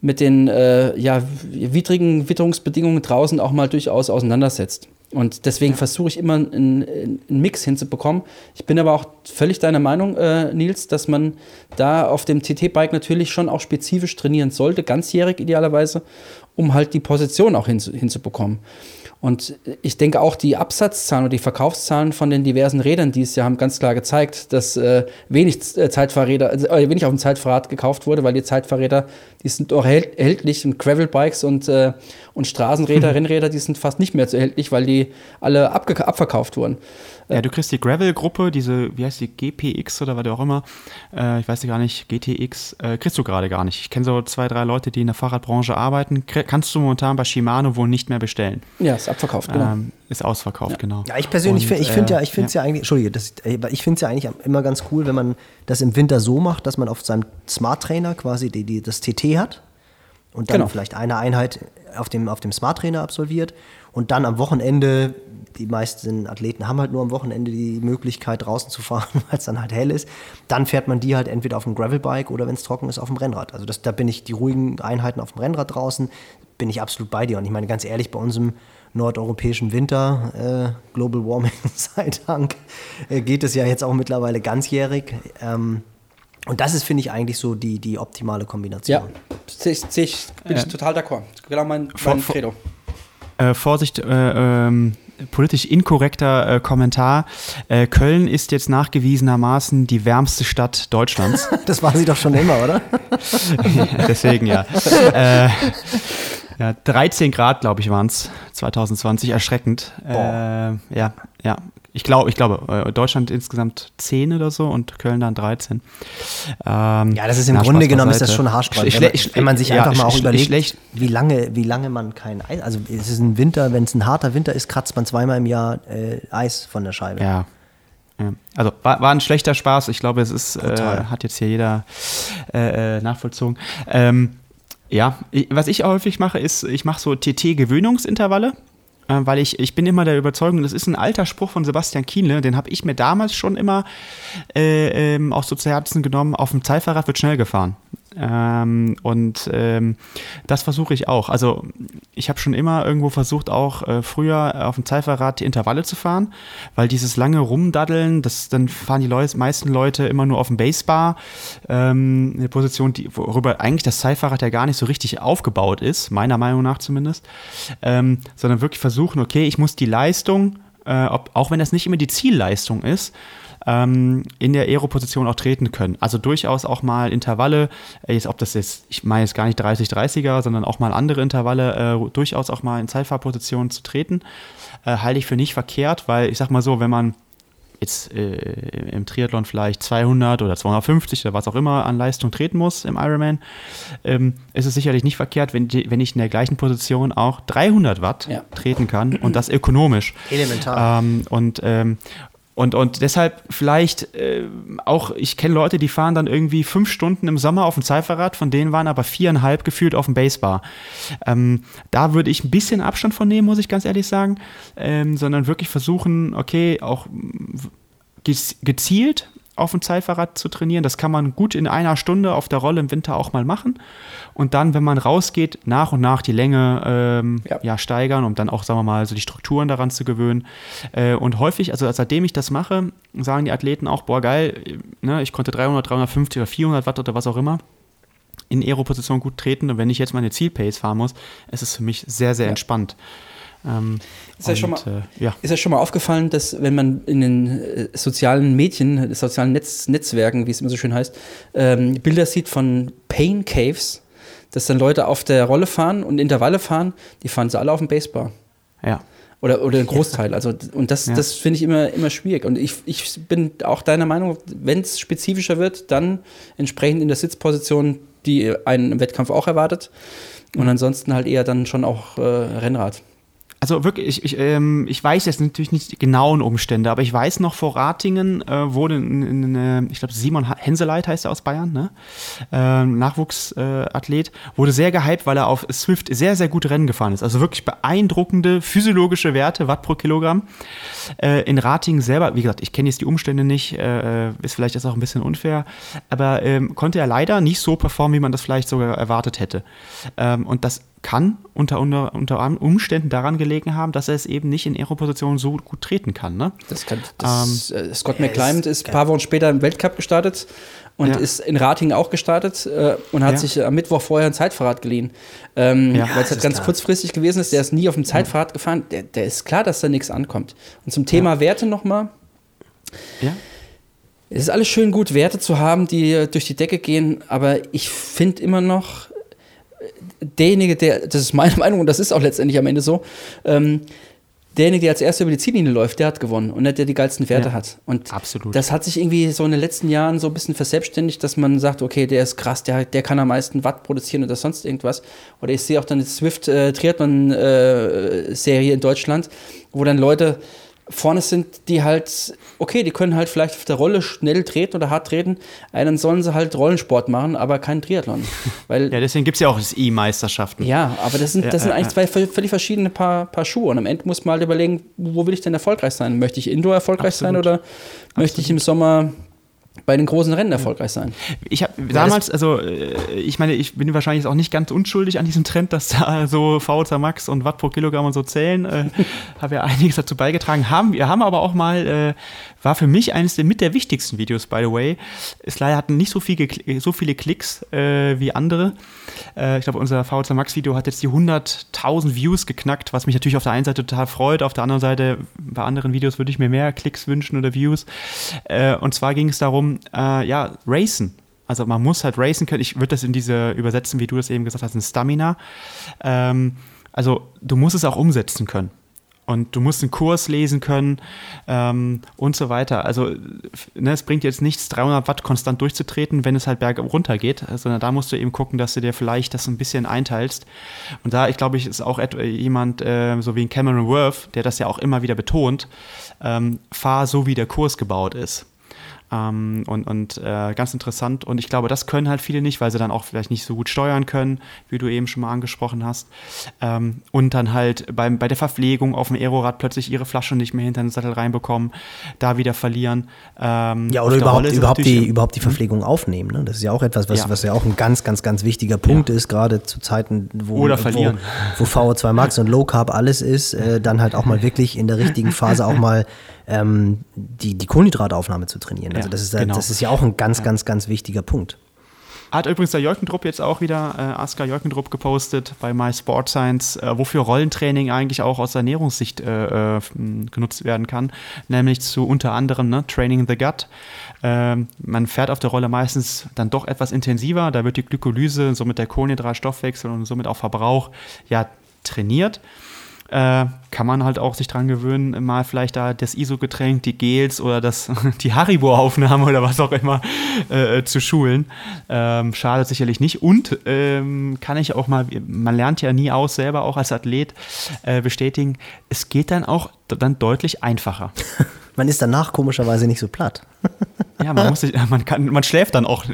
mit den äh, ja, widrigen Witterungsbedingungen draußen auch mal durchaus auseinandersetzt. Und deswegen versuche ich immer einen, einen Mix hinzubekommen. Ich bin aber auch völlig deiner Meinung, äh, Nils, dass man da auf dem TT-Bike natürlich schon auch spezifisch trainieren sollte, ganzjährig idealerweise, um halt die Position auch hinzu, hinzubekommen. Und ich denke auch, die Absatzzahlen oder die Verkaufszahlen von den diversen Rädern dieses Jahr haben ganz klar gezeigt, dass äh, wenig äh, Zeitfahrräder, also, äh, wenig auf dem Zeitfahrrad gekauft wurde, weil die Zeitfahrräder, die sind auch erhält- erhältlich und Gravelbikes und, äh, und Straßenräder, Rennräder, die sind fast nicht mehr so erhältlich, weil die alle abge abverkauft wurden. Ja, du kriegst die Gravel-Gruppe, diese, wie heißt die, GPX oder was auch immer, äh, ich weiß gar nicht, GTX, äh, kriegst du gerade gar nicht. Ich kenne so zwei, drei Leute, die in der Fahrradbranche arbeiten. Krie- Kannst du momentan bei Shimano wohl nicht mehr bestellen. Ja, ist abverkauft, genau. Ähm, ist ausverkauft, genau. Ja, ich persönlich Und, finde ich äh, find ja, ich finde es ja. eigentlich, Entschuldige, das, äh, ich finde es ja eigentlich immer ganz cool, wenn man das im Winter so macht, dass man auf seinem Smart Trainer quasi die, die, das TT hat und dann Genau. vielleicht eine Einheit auf dem, auf dem Smart Trainer absolviert und dann am Wochenende, die meisten Athleten haben halt nur am Wochenende die Möglichkeit draußen zu fahren, weil es dann halt hell ist, dann fährt man die halt entweder auf dem Gravelbike oder wenn es trocken ist auf dem Rennrad. Also das, da bin ich die ruhigen Einheiten auf dem Rennrad draußen, bin ich absolut bei dir und ich meine ganz ehrlich, bei unserem nordeuropäischen Winter, äh, Global Warming sei Dank, äh, geht es ja jetzt auch mittlerweile ganzjährig. Ähm, und das ist, finde ich, eigentlich so die, die optimale Kombination. Ja, sehe ich, seh ich, bin ich total d'accord. Genau mein, mein vor- Credo. Äh, Vorsicht, äh, ähm, politisch inkorrekter äh, Kommentar. Äh, Köln ist jetzt nachgewiesenermaßen die wärmste Stadt Deutschlands. Das war sie doch schon immer, oder? Deswegen ja. äh, ja 13 Grad, glaube ich, waren es 2020. Erschreckend. Äh, ja, ja. Ich glaube, ich glaube, äh, Deutschland insgesamt 10 oder so und Köln dann 13. Ähm, Ja, das ist im na, Grunde genommen ist das schon haarsträubend, wenn, man- wenn man sich ja, einfach mal auch überlegt, wie lange, wie lange man kein Eis, also es ist ein Winter, wenn es ein harter Winter ist, kratzt man zweimal im Jahr äh, Eis von der Scheibe. Ja. Also war, war ein schlechter Spaß. Ich glaube, es ist, äh, hat jetzt hier jeder äh, äh, nachvollzogen. Ähm, ja, ich, was ich häufig mache, ist, ich mache so TT-Gewöhnungsintervalle. Äh, Weil ich, ich bin immer der Überzeugung, das ist ein alter Spruch von Sebastian Kienle, den habe ich mir damals schon immer äh, ähm, auch so zu Herzen genommen, auf dem Zeitfahrrad wird schnell gefahren. Ähm, und ähm, das versuche ich auch. Also ich habe schon immer irgendwo versucht, auch äh, früher auf dem Zeitfahrrad die Intervalle zu fahren, weil dieses lange Rumdaddeln, das, dann fahren die Leute, meisten Leute immer nur auf dem Basebar, ähm, eine Position, die, worüber eigentlich das Zeitfahrrad ja gar nicht so richtig aufgebaut ist, meiner Meinung nach zumindest, ähm, sondern wirklich versuchen, okay, ich muss die Leistung, äh, ob, auch wenn das nicht immer die Zielleistung ist, ähm, in der Aero-Position auch treten können. Also durchaus auch mal Intervalle, äh, jetzt, ob das jetzt, ich meine jetzt gar nicht 30-30er, sondern auch mal andere Intervalle, äh, durchaus auch mal in Zeitfahrpositionen zu treten, äh, halte ich für nicht verkehrt, weil ich sag mal so, wenn man jetzt äh, im Triathlon vielleicht 200 oder 250 oder was auch immer an Leistung treten muss im Ironman, ähm, ist es sicherlich nicht verkehrt, wenn, die, wenn ich in der gleichen Position auch 300 Watt ja. treten kann und das ökonomisch. Elementar. Ähm, und, ähm, und, und deshalb vielleicht äh, auch, ich kenne Leute, die fahren dann irgendwie fünf Stunden im Sommer auf dem Zeitfahrrad, von denen waren aber viereinhalb gefühlt auf dem Basebar. Ähm, da würde ich ein bisschen Abstand von nehmen, muss ich ganz ehrlich sagen, ähm, sondern wirklich versuchen, okay, auch gezielt auf dem Zeitfahrrad zu trainieren. Das kann man gut in einer Stunde auf der Rolle im Winter auch mal machen. Und dann, wenn man rausgeht, nach und nach die Länge ähm, ja. ja. steigern, um dann auch, sagen wir mal, so die Strukturen daran zu gewöhnen. Äh, und häufig, also seitdem ich das mache, sagen die Athleten auch, boah, geil, ne, ich konnte 300, 350 oder 400 Watt oder was auch immer in Aero-Position gut treten. Und wenn ich jetzt meine Zielpace fahren muss, ist es für mich sehr, sehr ja. entspannt. Ähm, ist, ja schon mal, äh, ja. ist ja schon mal aufgefallen, dass wenn man in den äh, sozialen Medien, sozialen Netz, Netzwerken, wie es immer so schön heißt, ähm, Bilder sieht von Pain Caves, dass dann Leute auf der Rolle fahren und Intervalle fahren, die fahren sie alle auf dem Basebar. Ja. Oder, oder ein Großteil. Also, und das, ja. das finde ich immer, immer schwierig. Und ich, ich bin auch deiner Meinung, wenn es spezifischer wird, dann entsprechend in der Sitzposition, die einen im Wettkampf auch erwartet. Und ansonsten halt eher dann schon auch äh, Rennrad. Also wirklich, ich, ich, ähm, ich weiß jetzt natürlich nicht die genauen Umstände, aber ich weiß noch, vor Ratingen äh, wurde, in, in, in, ich glaube, Simon Henseleit heißt er aus Bayern, ne? äh, Nachwuchsathlet, äh, wurde sehr gehypt, weil er auf Swift sehr, sehr gut Rennen gefahren ist. Also wirklich beeindruckende physiologische Werte, Watt pro Kilogramm. Äh, in Ratingen selber, wie gesagt, ich kenne jetzt die Umstände nicht, äh, ist vielleicht jetzt auch ein bisschen unfair, aber ähm, konnte er leider nicht so performen, wie man das vielleicht sogar erwartet hätte. Ähm, und das kann unter, unter, unter Umständen daran gelegen haben, dass er es eben nicht in Aero-Position so gut treten kann. Ne? Das kann das, ähm, äh, Scott McClymont ist ein paar Wochen später im Weltcup gestartet und ja. ist in Ratingen auch gestartet äh, und hat ja. sich am Mittwoch vorher ein Zeitfahrrad geliehen. Ähm, ja, weil es halt ganz klar. kurzfristig gewesen ist, der ist nie auf dem Zeitfahrrad gefahren. Der, der ist klar, dass da nichts ankommt. Und zum Thema Werte nochmal. Ja. Es ist alles schön gut, Werte zu haben, die durch die Decke gehen, aber ich finde immer noch, derjenige, der, das ist meine Meinung und das ist auch letztendlich am Ende so, ähm, derjenige, der als erster über die Ziellinie läuft, der hat gewonnen und nicht der die geilsten Werte ja, hat. Und absolut. das hat sich irgendwie so in den letzten Jahren so ein bisschen verselbstständigt, dass man sagt, okay, der ist krass, der, der kann am meisten Watt produzieren oder sonst irgendwas. Oder ich sehe auch dann die Swift äh, Triathlon äh, Serie in Deutschland, wo dann Leute vorne sind, die halt, okay, die können halt vielleicht auf der Rolle schnell treten oder hart treten, dann sollen sie halt Rollensport machen, aber kein Triathlon. Weil, ja, deswegen gibt es ja auch das E-Meisterschaften. Ja, aber das sind, das ja, sind eigentlich ja. zwei völlig verschiedene Paar, Paar Schuhe. Und am Ende muss man halt überlegen, wo will ich denn erfolgreich sein? Möchte ich Indoor erfolgreich Absolut. sein oder Absolut. möchte ich im Sommer bei den großen Rennen erfolgreich sein. Ich habe damals, also äh, ich meine, ich bin wahrscheinlich auch nicht ganz unschuldig an diesem Trend, dass da so VZ Max und Watt pro Kilogramm und so zählen. Äh, habe ja einiges dazu beigetragen. Haben, wir haben aber auch mal äh, war für mich eines der mit der wichtigsten Videos, by the way. Sly hatten nicht so, viel so viele Klicks äh, wie andere. Äh, ich glaube, unser VZ Max Video hat jetzt die 100.000 Views geknackt, was mich natürlich auf der einen Seite total freut. Auf der anderen Seite, bei anderen Videos würde ich mir mehr Klicks wünschen oder Views. Äh, und zwar ging es darum, äh, ja, Racen. Also man muss halt racen können. Ich würde das in diese übersetzen, wie du das eben gesagt hast, ein Stamina. Ähm, also du musst es auch umsetzen können und du musst einen Kurs lesen können ähm, und so weiter. Also ne, es bringt jetzt nichts, 300 Watt konstant durchzutreten, wenn es halt berg runter geht, sondern da musst du eben gucken, dass du dir vielleicht das ein bisschen einteilst. Und da, ich glaube, ich ist auch jemand, äh, so wie ein Cameron Worth, der das ja auch immer wieder betont, ähm, fahr so, wie der Kurs gebaut ist. Ähm, und und äh, ganz interessant. Und ich glaube, das können halt viele nicht, weil sie dann auch vielleicht nicht so gut steuern können, wie du eben schon mal angesprochen hast. Ähm, und dann halt beim, bei der Verpflegung auf dem Aerorad plötzlich ihre Flasche nicht mehr hinter den Sattel reinbekommen, da wieder verlieren. Ähm, ja, oder überhaupt, überhaupt, die, überhaupt die? Verpflegung aufnehmen. Ne? Das ist ja auch etwas, was ja, was ja auch ein ganz, ganz, ganz wichtiger Punkt ja. ist, gerade zu Zeiten, wo, oder verlieren. wo, wo VO2 Max und Low Carb alles ist, äh, dann halt auch mal wirklich in der richtigen Phase auch mal ähm, die, die Kohlenhydrataufnahme zu trainieren. Also das ist, genau. das ist ja auch ein ganz, ja. ganz, ganz wichtiger Punkt. Hat übrigens der Jörgendrupp jetzt auch wieder, äh, Asker Jörgendrupp gepostet bei My Sport Science, äh, wofür Rollentraining eigentlich auch aus Ernährungssicht äh, äh, genutzt werden kann. Nämlich zu unter anderem ne, Training the Gut. Ähm, man fährt auf der Rolle meistens dann doch etwas intensiver. Da wird die Glykolyse, somit der Kohlenhydratstoffwechsel und somit auch Verbrauch ja trainiert äh, kann man halt auch sich dran gewöhnen, mal vielleicht da das ISO-Getränk, die Gels oder das, die Haribo-Aufnahme oder was auch immer äh, zu schulen. Ähm, schadet sicherlich nicht. Und ähm, kann ich auch mal, man lernt ja nie aus, selber auch als Athlet äh, bestätigen, es geht dann auch dann deutlich einfacher. man ist danach komischerweise nicht so platt. Ja, man, muss sich, man, kann, man schläft dann auch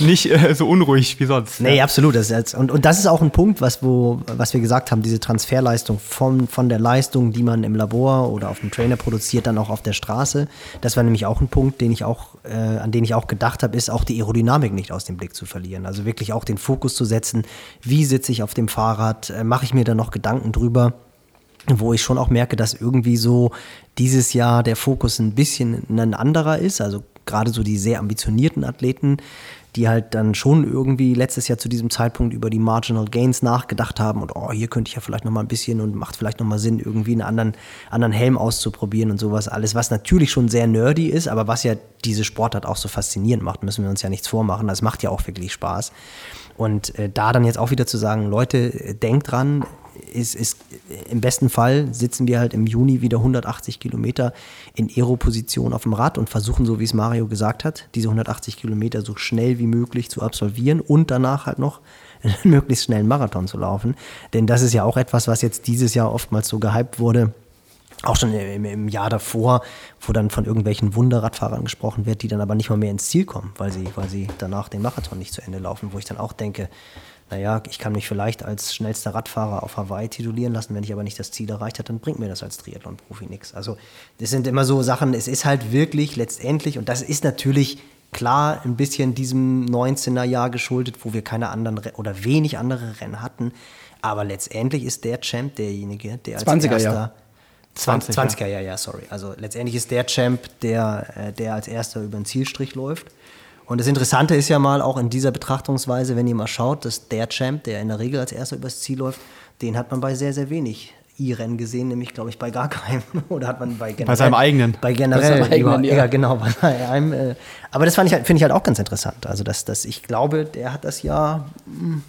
nicht äh, so unruhig wie sonst. Nee, ja. absolut. Das jetzt, und, und das ist auch ein Punkt, was, wo, was wir gesagt haben, diese Transferleistung von, von der Leistung, die man im Labor oder auf dem Trainer produziert, dann auch auf der Straße. Das war nämlich auch ein Punkt, den ich auch, äh, an den ich auch gedacht habe, ist auch die Aerodynamik nicht aus dem Blick zu verlieren. Also wirklich auch den Fokus zu setzen, wie sitze ich auf dem Fahrrad, äh, mache ich mir da noch Gedanken drüber wo ich schon auch merke, dass irgendwie so dieses Jahr der Fokus ein bisschen ein anderer ist. Also gerade so die sehr ambitionierten Athleten, die halt dann schon irgendwie letztes Jahr zu diesem Zeitpunkt über die Marginal Gains nachgedacht haben und oh, hier könnte ich ja vielleicht noch mal ein bisschen und macht vielleicht noch mal Sinn, irgendwie einen anderen, anderen Helm auszuprobieren und sowas alles, was natürlich schon sehr nerdy ist, aber was ja diese Sportart auch so faszinierend macht, müssen wir uns ja nichts vormachen. Das macht ja auch wirklich Spaß. Und äh, da dann jetzt auch wieder zu sagen, Leute, denkt dran, ist, ist, im besten Fall sitzen wir halt im Juni wieder 180 Kilometer in Aero-Position auf dem Rad und versuchen, so wie es Mario gesagt hat, diese 180 Kilometer so schnell wie möglich zu absolvieren und danach halt noch einen möglichst schnellen Marathon zu laufen. Denn das ist ja auch etwas, was jetzt dieses Jahr oftmals so gehypt wurde. Auch schon im, im Jahr davor, wo dann von irgendwelchen Wunderradfahrern gesprochen wird, die dann aber nicht mal mehr ins Ziel kommen, weil sie, weil sie danach den Marathon nicht zu Ende laufen, wo ich dann auch denke, naja, ich kann mich vielleicht als schnellster Radfahrer auf Hawaii titulieren lassen, wenn ich aber nicht das Ziel erreicht habe, dann bringt mir das als Triathlon-Profi nichts. Also das sind immer so Sachen, es ist halt wirklich letztendlich, und das ist natürlich klar ein bisschen diesem 19er Jahr geschuldet, wo wir keine anderen oder wenig andere Rennen hatten, aber letztendlich ist der Champ derjenige, der als 20er erster... Jahr. 20, 20er, ja, ja, sorry. Also letztendlich ist der Champ, der, äh, der als erster über den Zielstrich läuft. Und das Interessante ist ja mal auch in dieser Betrachtungsweise, wenn ihr mal schaut, dass der Champ, der in der Regel als erster übers Ziel läuft, den hat man bei sehr, sehr wenig I-Rennen gesehen, nämlich glaube ich bei gar keinem. Oder hat man bei generell. Bei seinem eigenen. Bei generell. Bei eigenen, ja. ja. genau. Bei einem, äh, aber das fand ich, halt, finde ich halt auch ganz interessant. Also, dass, dass ich glaube, der hat das Jahr mh, hm,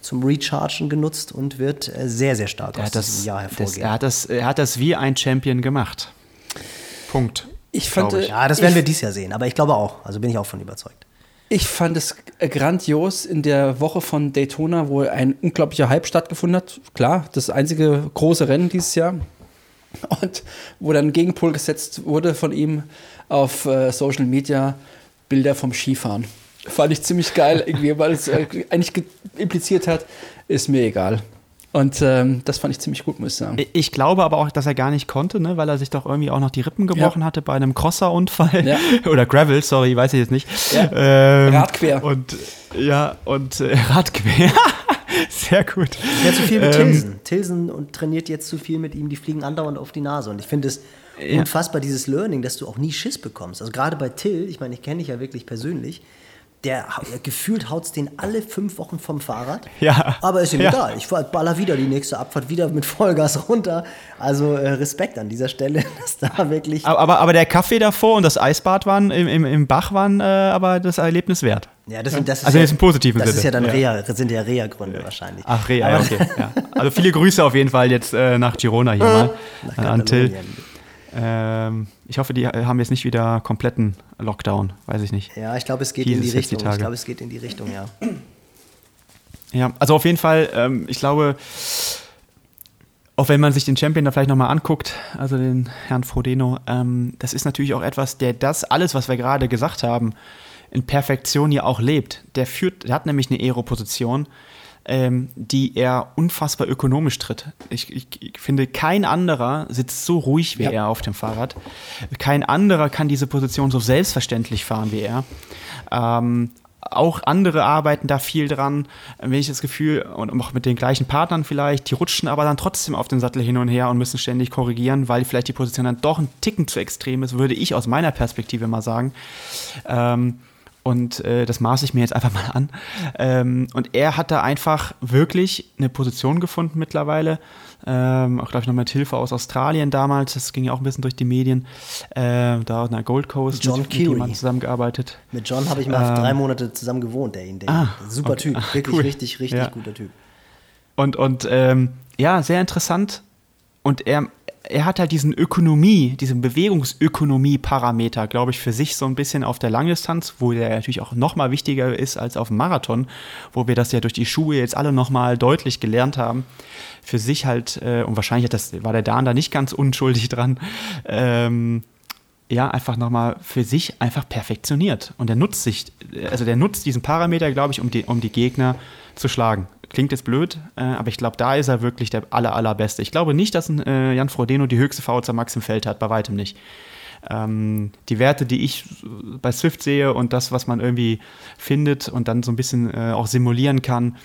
zum Rechargen genutzt und wird äh, sehr, sehr stark der aus das, diesem Jahr hervorgehen. Das, er, hat das, er hat das wie ein Champion gemacht. Punkt. Ich fand, ich. Ja, das werden wir dieses Jahr sehen, aber ich glaube auch. Also bin ich auch von überzeugt. Ich fand es grandios in der Woche von Daytona, wo ein unglaublicher Hype stattgefunden hat. Klar, das einzige große Rennen dieses Jahr. Und wo dann Gegenpol gesetzt wurde von ihm auf äh, Social Media Bilder vom Skifahren. Fand ich ziemlich geil, irgendwie, weil es äh, eigentlich impliziert hat, ist mir egal. Und ähm, das fand ich ziemlich gut, muss ich sagen. Ich glaube aber auch, dass er gar nicht konnte, ne? weil er sich doch irgendwie auch noch die Rippen gebrochen ja. hatte bei einem Crosser-Unfall. Ja. Oder Gravel, sorry, weiß ich jetzt nicht. Ja. Ähm, Radquer. Und ja, und äh, Radquer. Sehr gut. Ja, zu viel mit ähm, Tilsen. Tilsen und trainiert jetzt zu viel mit ihm, die fliegen andauernd auf die Nase. Und ich finde es unfassbar, dieses Learning, dass du auch nie Schiss bekommst. Also gerade bei Till, ich meine, ich kenne dich ja wirklich persönlich, der gefühlt haut es den alle fünf Wochen vom Fahrrad. Ja. Aber ist ihm ja. egal. Ich baller wieder die nächste Abfahrt wieder mit Vollgas runter. Also äh, Respekt an dieser Stelle, dass da wirklich. Aber, aber, aber, der Kaffee davor und das Eisbad waren im, im, im Bach waren äh, aber das Erlebnis wert. Ja, das, das ist also ja, jetzt im positiven das Sinne. ist ja dann Reha, das sind ja Reha-Gründe wahrscheinlich. Ach, Reha, ja, okay. ja. Also viele Grüße auf jeden Fall jetzt äh, nach Girona hier mal. Nach an Till. Ähm, ich hoffe, die haben jetzt nicht wieder kompletten Lockdown, weiß ich nicht. Ja, ich glaube, es geht Hier in die Richtung. Die ich glaube, es geht in die Richtung, ja. Ja, also auf jeden Fall, ähm, ich glaube, auch wenn man sich den Champion da vielleicht nochmal anguckt, also den Herrn Frodeno, ähm, das ist natürlich auch etwas, der das alles, was wir gerade gesagt haben, in Perfektion ja auch lebt. Der führt, der hat nämlich eine Aero-Position, ähm, die er unfassbar ökonomisch tritt. Ich, ich, ich, finde, kein anderer sitzt so ruhig wie ja. er auf dem Fahrrad. Kein anderer kann diese Position so selbstverständlich fahren wie er. Ähm, auch andere arbeiten da viel dran, wenn ich das Gefühl, und auch mit den gleichen Partnern vielleicht, die rutschen aber dann trotzdem auf den Sattel hin und her und müssen ständig korrigieren, weil vielleicht die Position dann doch ein Ticken zu extrem ist, würde ich aus meiner Perspektive mal sagen. Ähm, Und äh, das maße ich mir jetzt einfach mal an. Ähm, und er hat da einfach wirklich eine Position gefunden mittlerweile. Ähm, auch, glaube ich, noch mit Hilfe aus Australien damals. Das ging ja auch ein bisschen durch die Medien. Äh, da auf einer Gold Coast John mit, mit jemandem zusammengearbeitet. Mit John habe ich mal Ähm, drei Monate zusammen gewohnt, der ihn. Der Ah, super okay. Typ, wirklich cool. richtig, richtig Ja. guter Typ. Und, und ähm, ja, sehr interessant. Und er, er hat halt diesen Ökonomie, diesen Bewegungsökonomie-Parameter, glaube ich, für sich so ein bisschen auf der Langdistanz, wo der natürlich auch noch mal wichtiger ist als auf dem Marathon, wo wir das ja durch die Schuhe jetzt alle noch mal deutlich gelernt haben. Für sich halt, äh, und wahrscheinlich das, war der Dan da nicht ganz unschuldig dran, ähm, ja, einfach nochmal für sich einfach perfektioniert. Und er nutzt sich, also der nutzt diesen Parameter, glaube ich, um die, um die Gegner zu schlagen. Klingt jetzt blöd, äh, aber ich glaube, da ist er wirklich der aller, allerbeste. Ich glaube nicht, dass ein äh, Jan Frodeno die höchste VZ Max im Feld hat, bei weitem nicht. Ähm, die Werte, die ich bei Swift sehe und das, was man irgendwie findet und dann so ein bisschen äh, auch simulieren kann,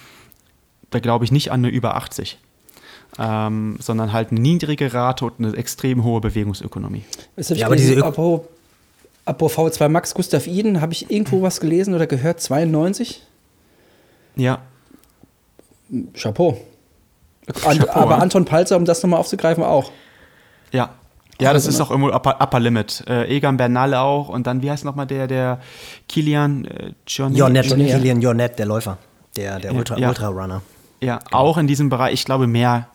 da glaube ich nicht an eine über 80. Ähm, sondern halt eine niedrige Rate und eine extrem hohe Bewegungsökonomie. Ja, aber diese apropos, apropos V2 Max, Gustav Iden, habe ich irgendwo was gelesen oder gehört? 92? Ja, Chapeau. An, Chapeau, aber ja. Anton Palzer, um das nochmal aufzugreifen, auch. Ja. Ja, das ist ne? auch irgendwo Upper, upper Limit. Äh, Egan Bernal auch und dann, wie heißt nochmal der, der Kilian äh, Jornet? Jornet, Johnny, ja. Kilian Jornet, der Läufer, der, der Ja, Ultra, ja. Ultra-Runner. Ja, auch in diesem Bereich. Ich glaube, mehr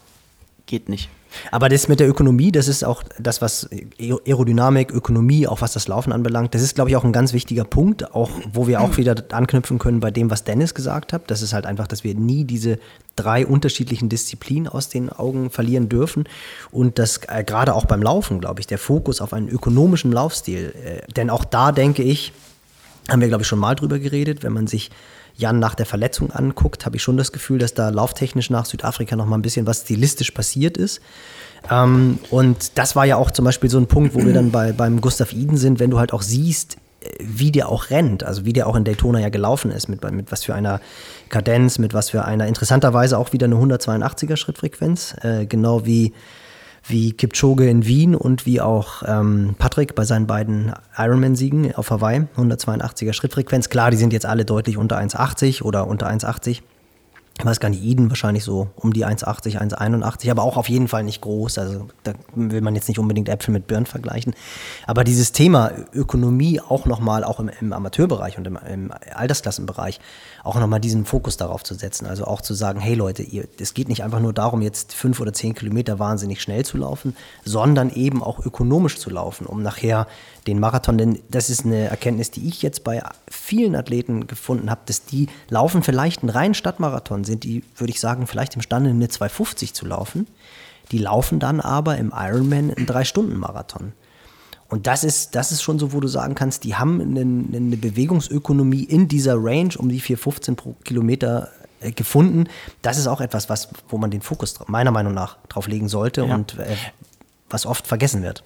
geht nicht. Aber das mit der Ökonomie, das ist auch das, was Aer- Aerodynamik, Ökonomie, auch was das Laufen anbelangt, das ist, glaube ich, auch ein ganz wichtiger Punkt, auch wo wir auch wieder anknüpfen können bei dem, was Dennis gesagt hat. Das ist halt einfach, dass wir nie diese drei unterschiedlichen Disziplinen aus den Augen verlieren dürfen und dass äh, gerade auch beim Laufen, glaube ich, der Fokus auf einen ökonomischen Laufstil, äh, denn auch da denke ich, haben wir, glaube ich, schon mal drüber geredet. Wenn man sich Jan nach der Verletzung anguckt, habe ich schon das Gefühl, dass da lauftechnisch nach Südafrika noch mal ein bisschen was stilistisch passiert ist. Ähm, und das war ja auch zum Beispiel so ein Punkt, wo wir dann bei, beim Gustav Iden sind, wenn du halt auch siehst, äh, wie der auch rennt, also wie der auch in Daytona ja gelaufen ist, mit, mit was für einer Kadenz, mit was für einer, interessanterweise auch wieder eine 182er Schrittfrequenz, äh, genau wie wie Kipchoge in Wien und wie auch ähm, Patrick bei seinen beiden Ironman-Siegen auf Hawaii, 182er Schrittfrequenz. Klar, die sind jetzt alle deutlich unter 1,80 oder unter 1,80. Ich weiß gar nicht, Eden wahrscheinlich so um die 1,80, 1,81, aber auch auf jeden Fall nicht groß. Also da will man jetzt nicht unbedingt Äpfel mit Birnen vergleichen. Aber dieses Thema Ökonomie auch nochmal, auch im, im Amateurbereich und im, im Altersklassenbereich, auch nochmal diesen Fokus darauf zu setzen. Also auch zu sagen, hey Leute, ihr, es geht nicht einfach nur darum, jetzt fünf oder zehn Kilometer wahnsinnig schnell zu laufen, sondern eben auch ökonomisch zu laufen, um nachher den Marathon, denn das ist eine Erkenntnis, die ich jetzt bei vielen Athleten gefunden habe, dass die laufen vielleicht einen reinen Stadtmarathon, sind die, würde ich sagen, vielleicht imstande, eine 250 zu laufen. Die laufen dann aber im Ironman einen Drei-Stunden-Marathon. Und das ist, das ist schon so, wo du sagen kannst, die haben eine, eine Bewegungsökonomie in dieser Range um die 4,15 pro Kilometer äh, gefunden. Das ist auch etwas, was, wo man den Fokus meiner Meinung nach drauf legen sollte Ja. und äh, was oft vergessen wird.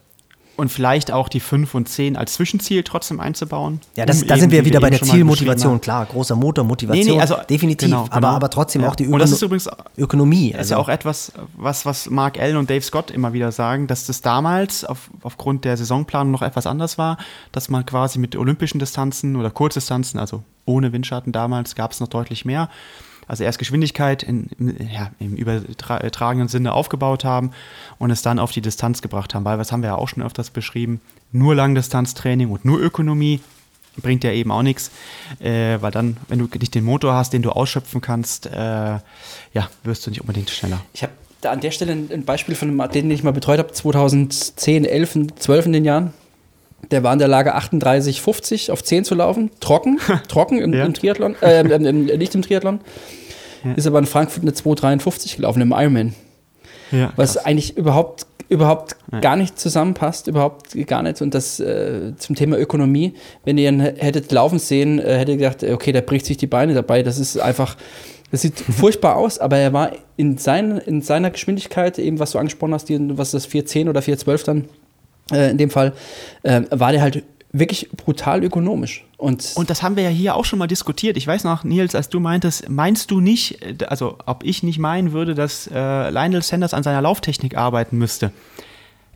Und vielleicht auch die 5 und 10 als Zwischenziel trotzdem einzubauen. Ja, das, um da sind wir wie wieder bei eben der Zielmotivation, klar, großer Motor, Motivation, Nee, nee, also definitiv, genau, aber, genau. aber trotzdem Ja. auch die Und das ist übrigens- Ökonomie. Das ist ja auch etwas, was, was Mark Allen und Dave Scott immer wieder sagen, dass das damals auf, aufgrund der Saisonplanung noch etwas anders war, dass man quasi mit olympischen Distanzen oder Kurzdistanzen, also ohne Windschatten damals, gab es noch deutlich mehr. Also erst Geschwindigkeit in, im- ja, im übertragenen Sinne aufgebaut haben und es dann auf die Distanz gebracht haben, weil was haben wir ja auch schon öfters beschrieben, nur Langdistanztraining und nur Ökonomie bringt ja eben auch nichts, äh, weil dann, wenn du nicht den Motor hast, den du ausschöpfen kannst, äh, ja, wirst du nicht unbedingt schneller. Ich habe da an der Stelle ein Beispiel von einem Athleten, den ich mal betreut habe, 2010, 11, 12 in den Jahren. Der war in der Lage, 38,50 auf 10 zu laufen. Trocken, trocken im, Ja. im Triathlon, äh, im, im, nicht im Triathlon. Ja. Ist aber in Frankfurt eine 2,53 gelaufen im Ironman. Ja, Was eigentlich überhaupt, überhaupt Ja. gar nicht zusammenpasst, überhaupt gar nicht. Und das äh, zum Thema Ökonomie, wenn ihr ihn hättet laufen sehen, äh, hättet ihr gedacht, okay, der bricht sich die Beine dabei. Das ist einfach, das sieht furchtbar aus, aber er war in, sein, in seiner Geschwindigkeit, eben was du angesprochen hast, die, was das 410 oder 412 dann äh, in dem Fall, äh, war der halt wirklich brutal ökonomisch. Und, Und das haben wir ja hier auch schon mal diskutiert. Ich weiß noch, Nils, als du meintest, meinst du nicht, äh, also ob ich nicht meinen würde, dass äh, Lionel Sanders an seiner Lauftechnik arbeiten müsste?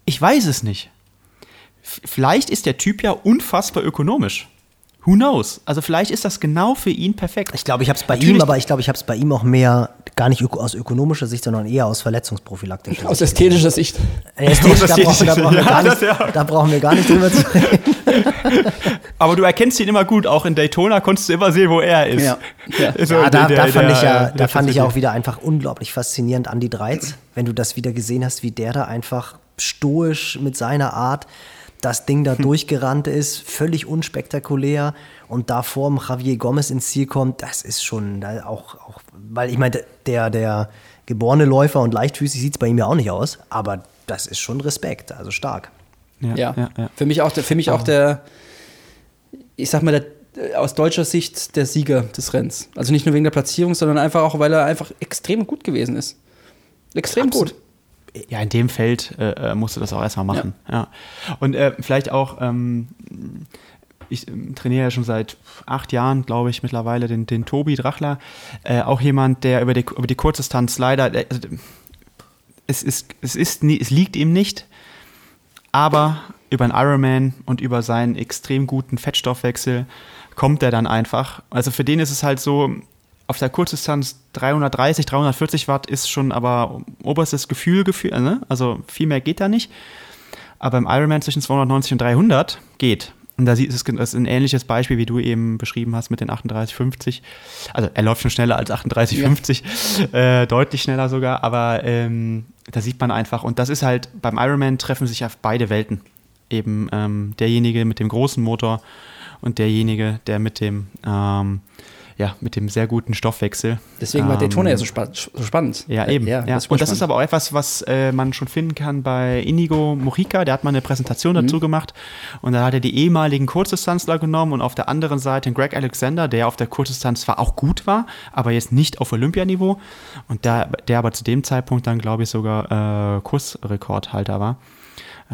Ich weiß es nicht. F vielleicht ist der Typ ja unfassbar ökonomisch. Who knows? Also vielleicht ist das genau für ihn perfekt. Ich glaube, ich habe es bei Natürlich- ihm, aber ich glaube, ich habe es bei ihm auch mehr, gar nicht öko aus ökonomischer Sicht, sondern eher aus verletzungsprophylaktischer Aus Sicht. ästhetischer Sicht. Ästhetisch, da, brauchen, da, brauchen wir gar ja, nicht, das ja. da brauchen wir gar nicht drüber zu reden. Aber du erkennst ihn immer gut. Auch in Daytona konntest du immer sehen, wo er ist. Ja. Ja. So, Ja, da, der- da fand der- ich ja, da fand ich auch wieder einfach unglaublich faszinierend Andy Dreiz, wenn du das wieder gesehen hast, wie der da einfach stoisch mit seiner Art das Ding da durchgerannt ist, völlig unspektakulär und da vorm Javier Gomez ins Ziel kommt, das ist schon da auch, auch, weil ich meine, der, der geborene Läufer und leichtfüßig sieht es bei ihm ja auch nicht aus, aber das ist schon Respekt, also stark. Ja, Ja, ja, ja. für mich auch, der, für mich auch der, ich sag mal, der, aus deutscher Sicht der Sieger des Rennens. Also nicht nur wegen der Platzierung, sondern einfach auch, weil er einfach extrem gut gewesen ist. Extrem gut. Ja, in dem Feld äh, äh, musst du das auch erstmal machen. Ja. Und äh, vielleicht auch, ähm, ich ähm, trainiere ja schon seit acht Jahren, glaube ich, mittlerweile den, den Tobi Drachler. Äh, auch jemand, der über die, über die Kurzdistanz leider, der, also, es, ist, es, ist nie, es liegt ihm nicht, aber über einen Ironman und über seinen extrem guten Fettstoffwechsel kommt er dann einfach. Also für den ist es halt so, auf der Kurzdistanz 330, 340 Watt ist schon aber oberstes Gefühl, Gefühl ne? also viel mehr geht da nicht. Aber im Ironman zwischen 290 und 300 geht. Und da sieht es ist ein ähnliches Beispiel, wie du eben beschrieben hast mit den 38,50. Also er läuft schon schneller als 38,50, äh, deutlich schneller sogar, aber ähm, da sieht man einfach, und das ist halt, beim Ironman treffen sich auf beide Welten. Eben ähm, derjenige mit dem großen Motor und derjenige, der mit dem, ähm, ja, mit dem sehr guten Stoffwechsel. Deswegen war ähm, Daytona ja so, spa so spannend. ja, eben. Ja, ist Und das ist aber auch etwas, was äh, man schon finden kann bei Inigo Mojica. Der hat mal eine Präsentation dazu gemacht. Und da hat er die ehemaligen Kurzdistanzler genommen und auf der anderen Seite Greg Alexander, der auf der Kurzdistanz zwar auch gut war, aber jetzt nicht auf Olympianiveau. Und der, der aber zu dem Zeitpunkt dann, glaube ich, sogar äh, Kursrekordhalter war.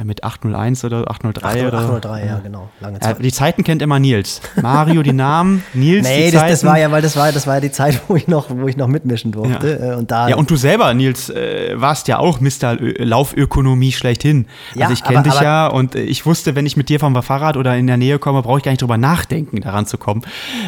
Äh, mit 801 oder 803 oder 803, ja, genau, lange Äh, Zeit. die Zeiten kennt immer Nils. Mario die Namen, Nils Nee, die das, Zeiten. das war ja, weil das war, das war ja die Zeit, wo ich noch, wo ich noch mitmischen durfte. Ja. Äh, Und da, Ja, und du selber, Nils, äh, warst ja auch Mr. Laufökonomie schlechthin. Ja, also ich kenne dich aber- ja und äh, ich wusste, wenn ich mit dir vom Fahrrad oder in der Nähe komme, brauche ich gar nicht drüber nachdenken, daran zu kommen.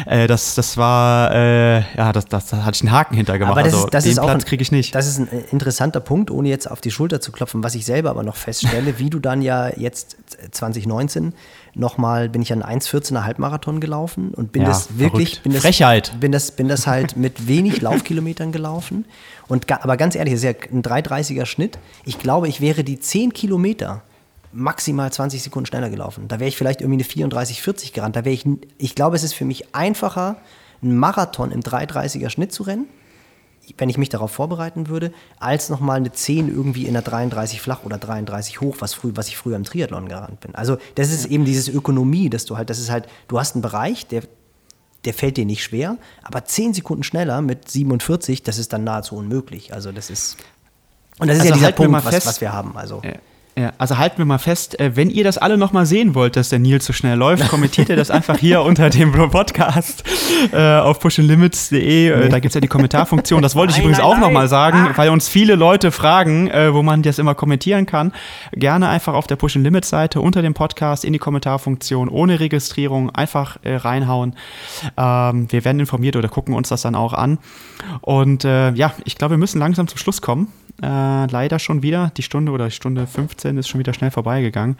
Äh, das, das war, äh, ja, das, das, da hatte ich einen Haken hintergemacht. Aber das also ist, das den ist auch Platz ein- kriege ich nicht. Das ist ein äh, interessanter Punkt, ohne jetzt auf die Schulter zu klopfen, was ich selber aber noch feststelle, wie du dann ja jetzt 2019 nochmal, bin ich an 1,14er Halbmarathon gelaufen und bin Ja, das wirklich, verrückt. bin das, Frechheit. bin das, bin das halt mit wenig Laufkilometern gelaufen. Und, aber ganz ehrlich, das ist ja ein 3,30er Schnitt. Ich glaube, ich wäre die 10 Kilometer maximal 20 Sekunden schneller gelaufen. Da wäre ich vielleicht irgendwie eine 34, 40 gerannt. Da wäre ich, ich glaube, es ist für mich einfacher, einen Marathon im 3,30er Schnitt zu rennen, wenn ich mich darauf vorbereiten würde, als nochmal eine 10 irgendwie in der 33 flach oder 33 hoch, was, früh, was ich früher im Triathlon gerannt bin. Also das ist eben dieses Ökonomie, dass du halt, das ist halt, du hast einen Bereich, der, der fällt dir nicht schwer, aber 10 Sekunden schneller mit 47, das ist dann nahezu unmöglich. Also das ist, und das ist Also ja dieser wir Punkt, was, was wir haben. Also. Ja. Ja, also halten wir mal fest, äh, wenn ihr das alle noch mal sehen wollt, dass der Nils so schnell läuft, kommentiert ihr das einfach hier unter dem Podcast äh, auf pushinglimits.de. Äh, da gibt es ja die Kommentarfunktion. Das wollte ich Nein, übrigens nein, auch noch nein. mal sagen, Ah. weil uns viele Leute fragen, äh, wo man das immer kommentieren kann. Gerne einfach auf der Push Limits Seite unter dem Podcast in die Kommentarfunktion ohne Registrierung einfach äh, reinhauen. Ähm, wir werden informiert oder gucken uns das dann auch an. Und äh, ja, ich glaube, wir müssen langsam zum Schluss kommen. Äh, leider schon wieder. Die Stunde oder die Stunde 15 ist schon wieder schnell vorbeigegangen.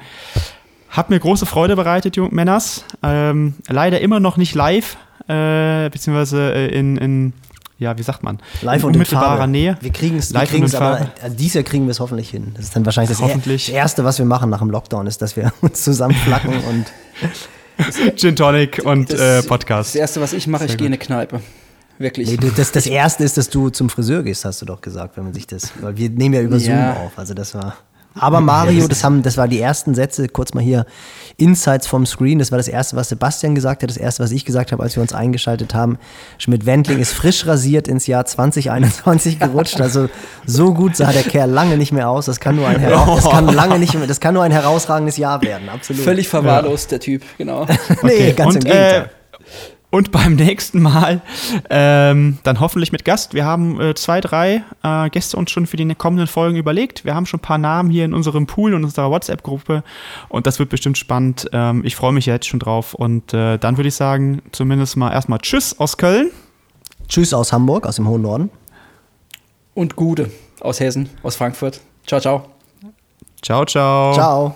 Hat mir große Freude bereitet, Jung Männers. Ähm, leider immer noch nicht live, äh, beziehungsweise äh, in, in, ja, wie sagt man? Live in und in unmittelbarer Farbe. Nähe. Wir kriegen es, wir Live und kriegen in es aber, also dieses Jahr kriegen wir es hoffentlich hin. Das ist dann wahrscheinlich das, Hoffentlich. Das Erste, was wir machen nach dem Lockdown, ist, dass wir uns zusammenflacken und Gin Tonic und Das, äh, das Podcast. Erste, was ich mache, ich gehe in eine Kneipe. Wirklich. Nee, das, das erste ist, dass du zum Friseur gehst, hast du doch gesagt, wenn man sich das. Weil wir nehmen ja über Ja. Zoom auf. Also das war. Aber Mario, das haben, das war die ersten Sätze, kurz mal hier, Insights vom Screen, das war das erste, was Sebastian gesagt hat, das erste, was ich gesagt habe, als wir uns eingeschaltet haben. Schmidt-Wendling ist frisch rasiert ins Jahr 2021 gerutscht. Also so gut sah der Kerl lange nicht mehr aus. Das kann nur ein, hera das kann lange nicht mehr, das kann nur ein herausragendes Jahr werden, absolut. Völlig verwahrlost, der Typ, genau. nee, ganz und, im Gegenteil. Äh, Und beim nächsten Mal ähm, dann hoffentlich mit Gast. Wir haben äh, zwei, drei äh, Gäste uns schon für die kommenden Folgen überlegt. Wir haben schon ein paar Namen hier in unserem Pool und unserer WhatsApp-Gruppe und das wird bestimmt spannend. Ähm, ich freue mich jetzt schon drauf und äh, dann würde ich sagen, zumindest mal erstmal Tschüss aus Köln. Tschüss aus Hamburg, aus dem hohen Norden. Und Gude aus Hessen, aus Frankfurt. Ciao, ciao. Ciao, ciao. Ciao.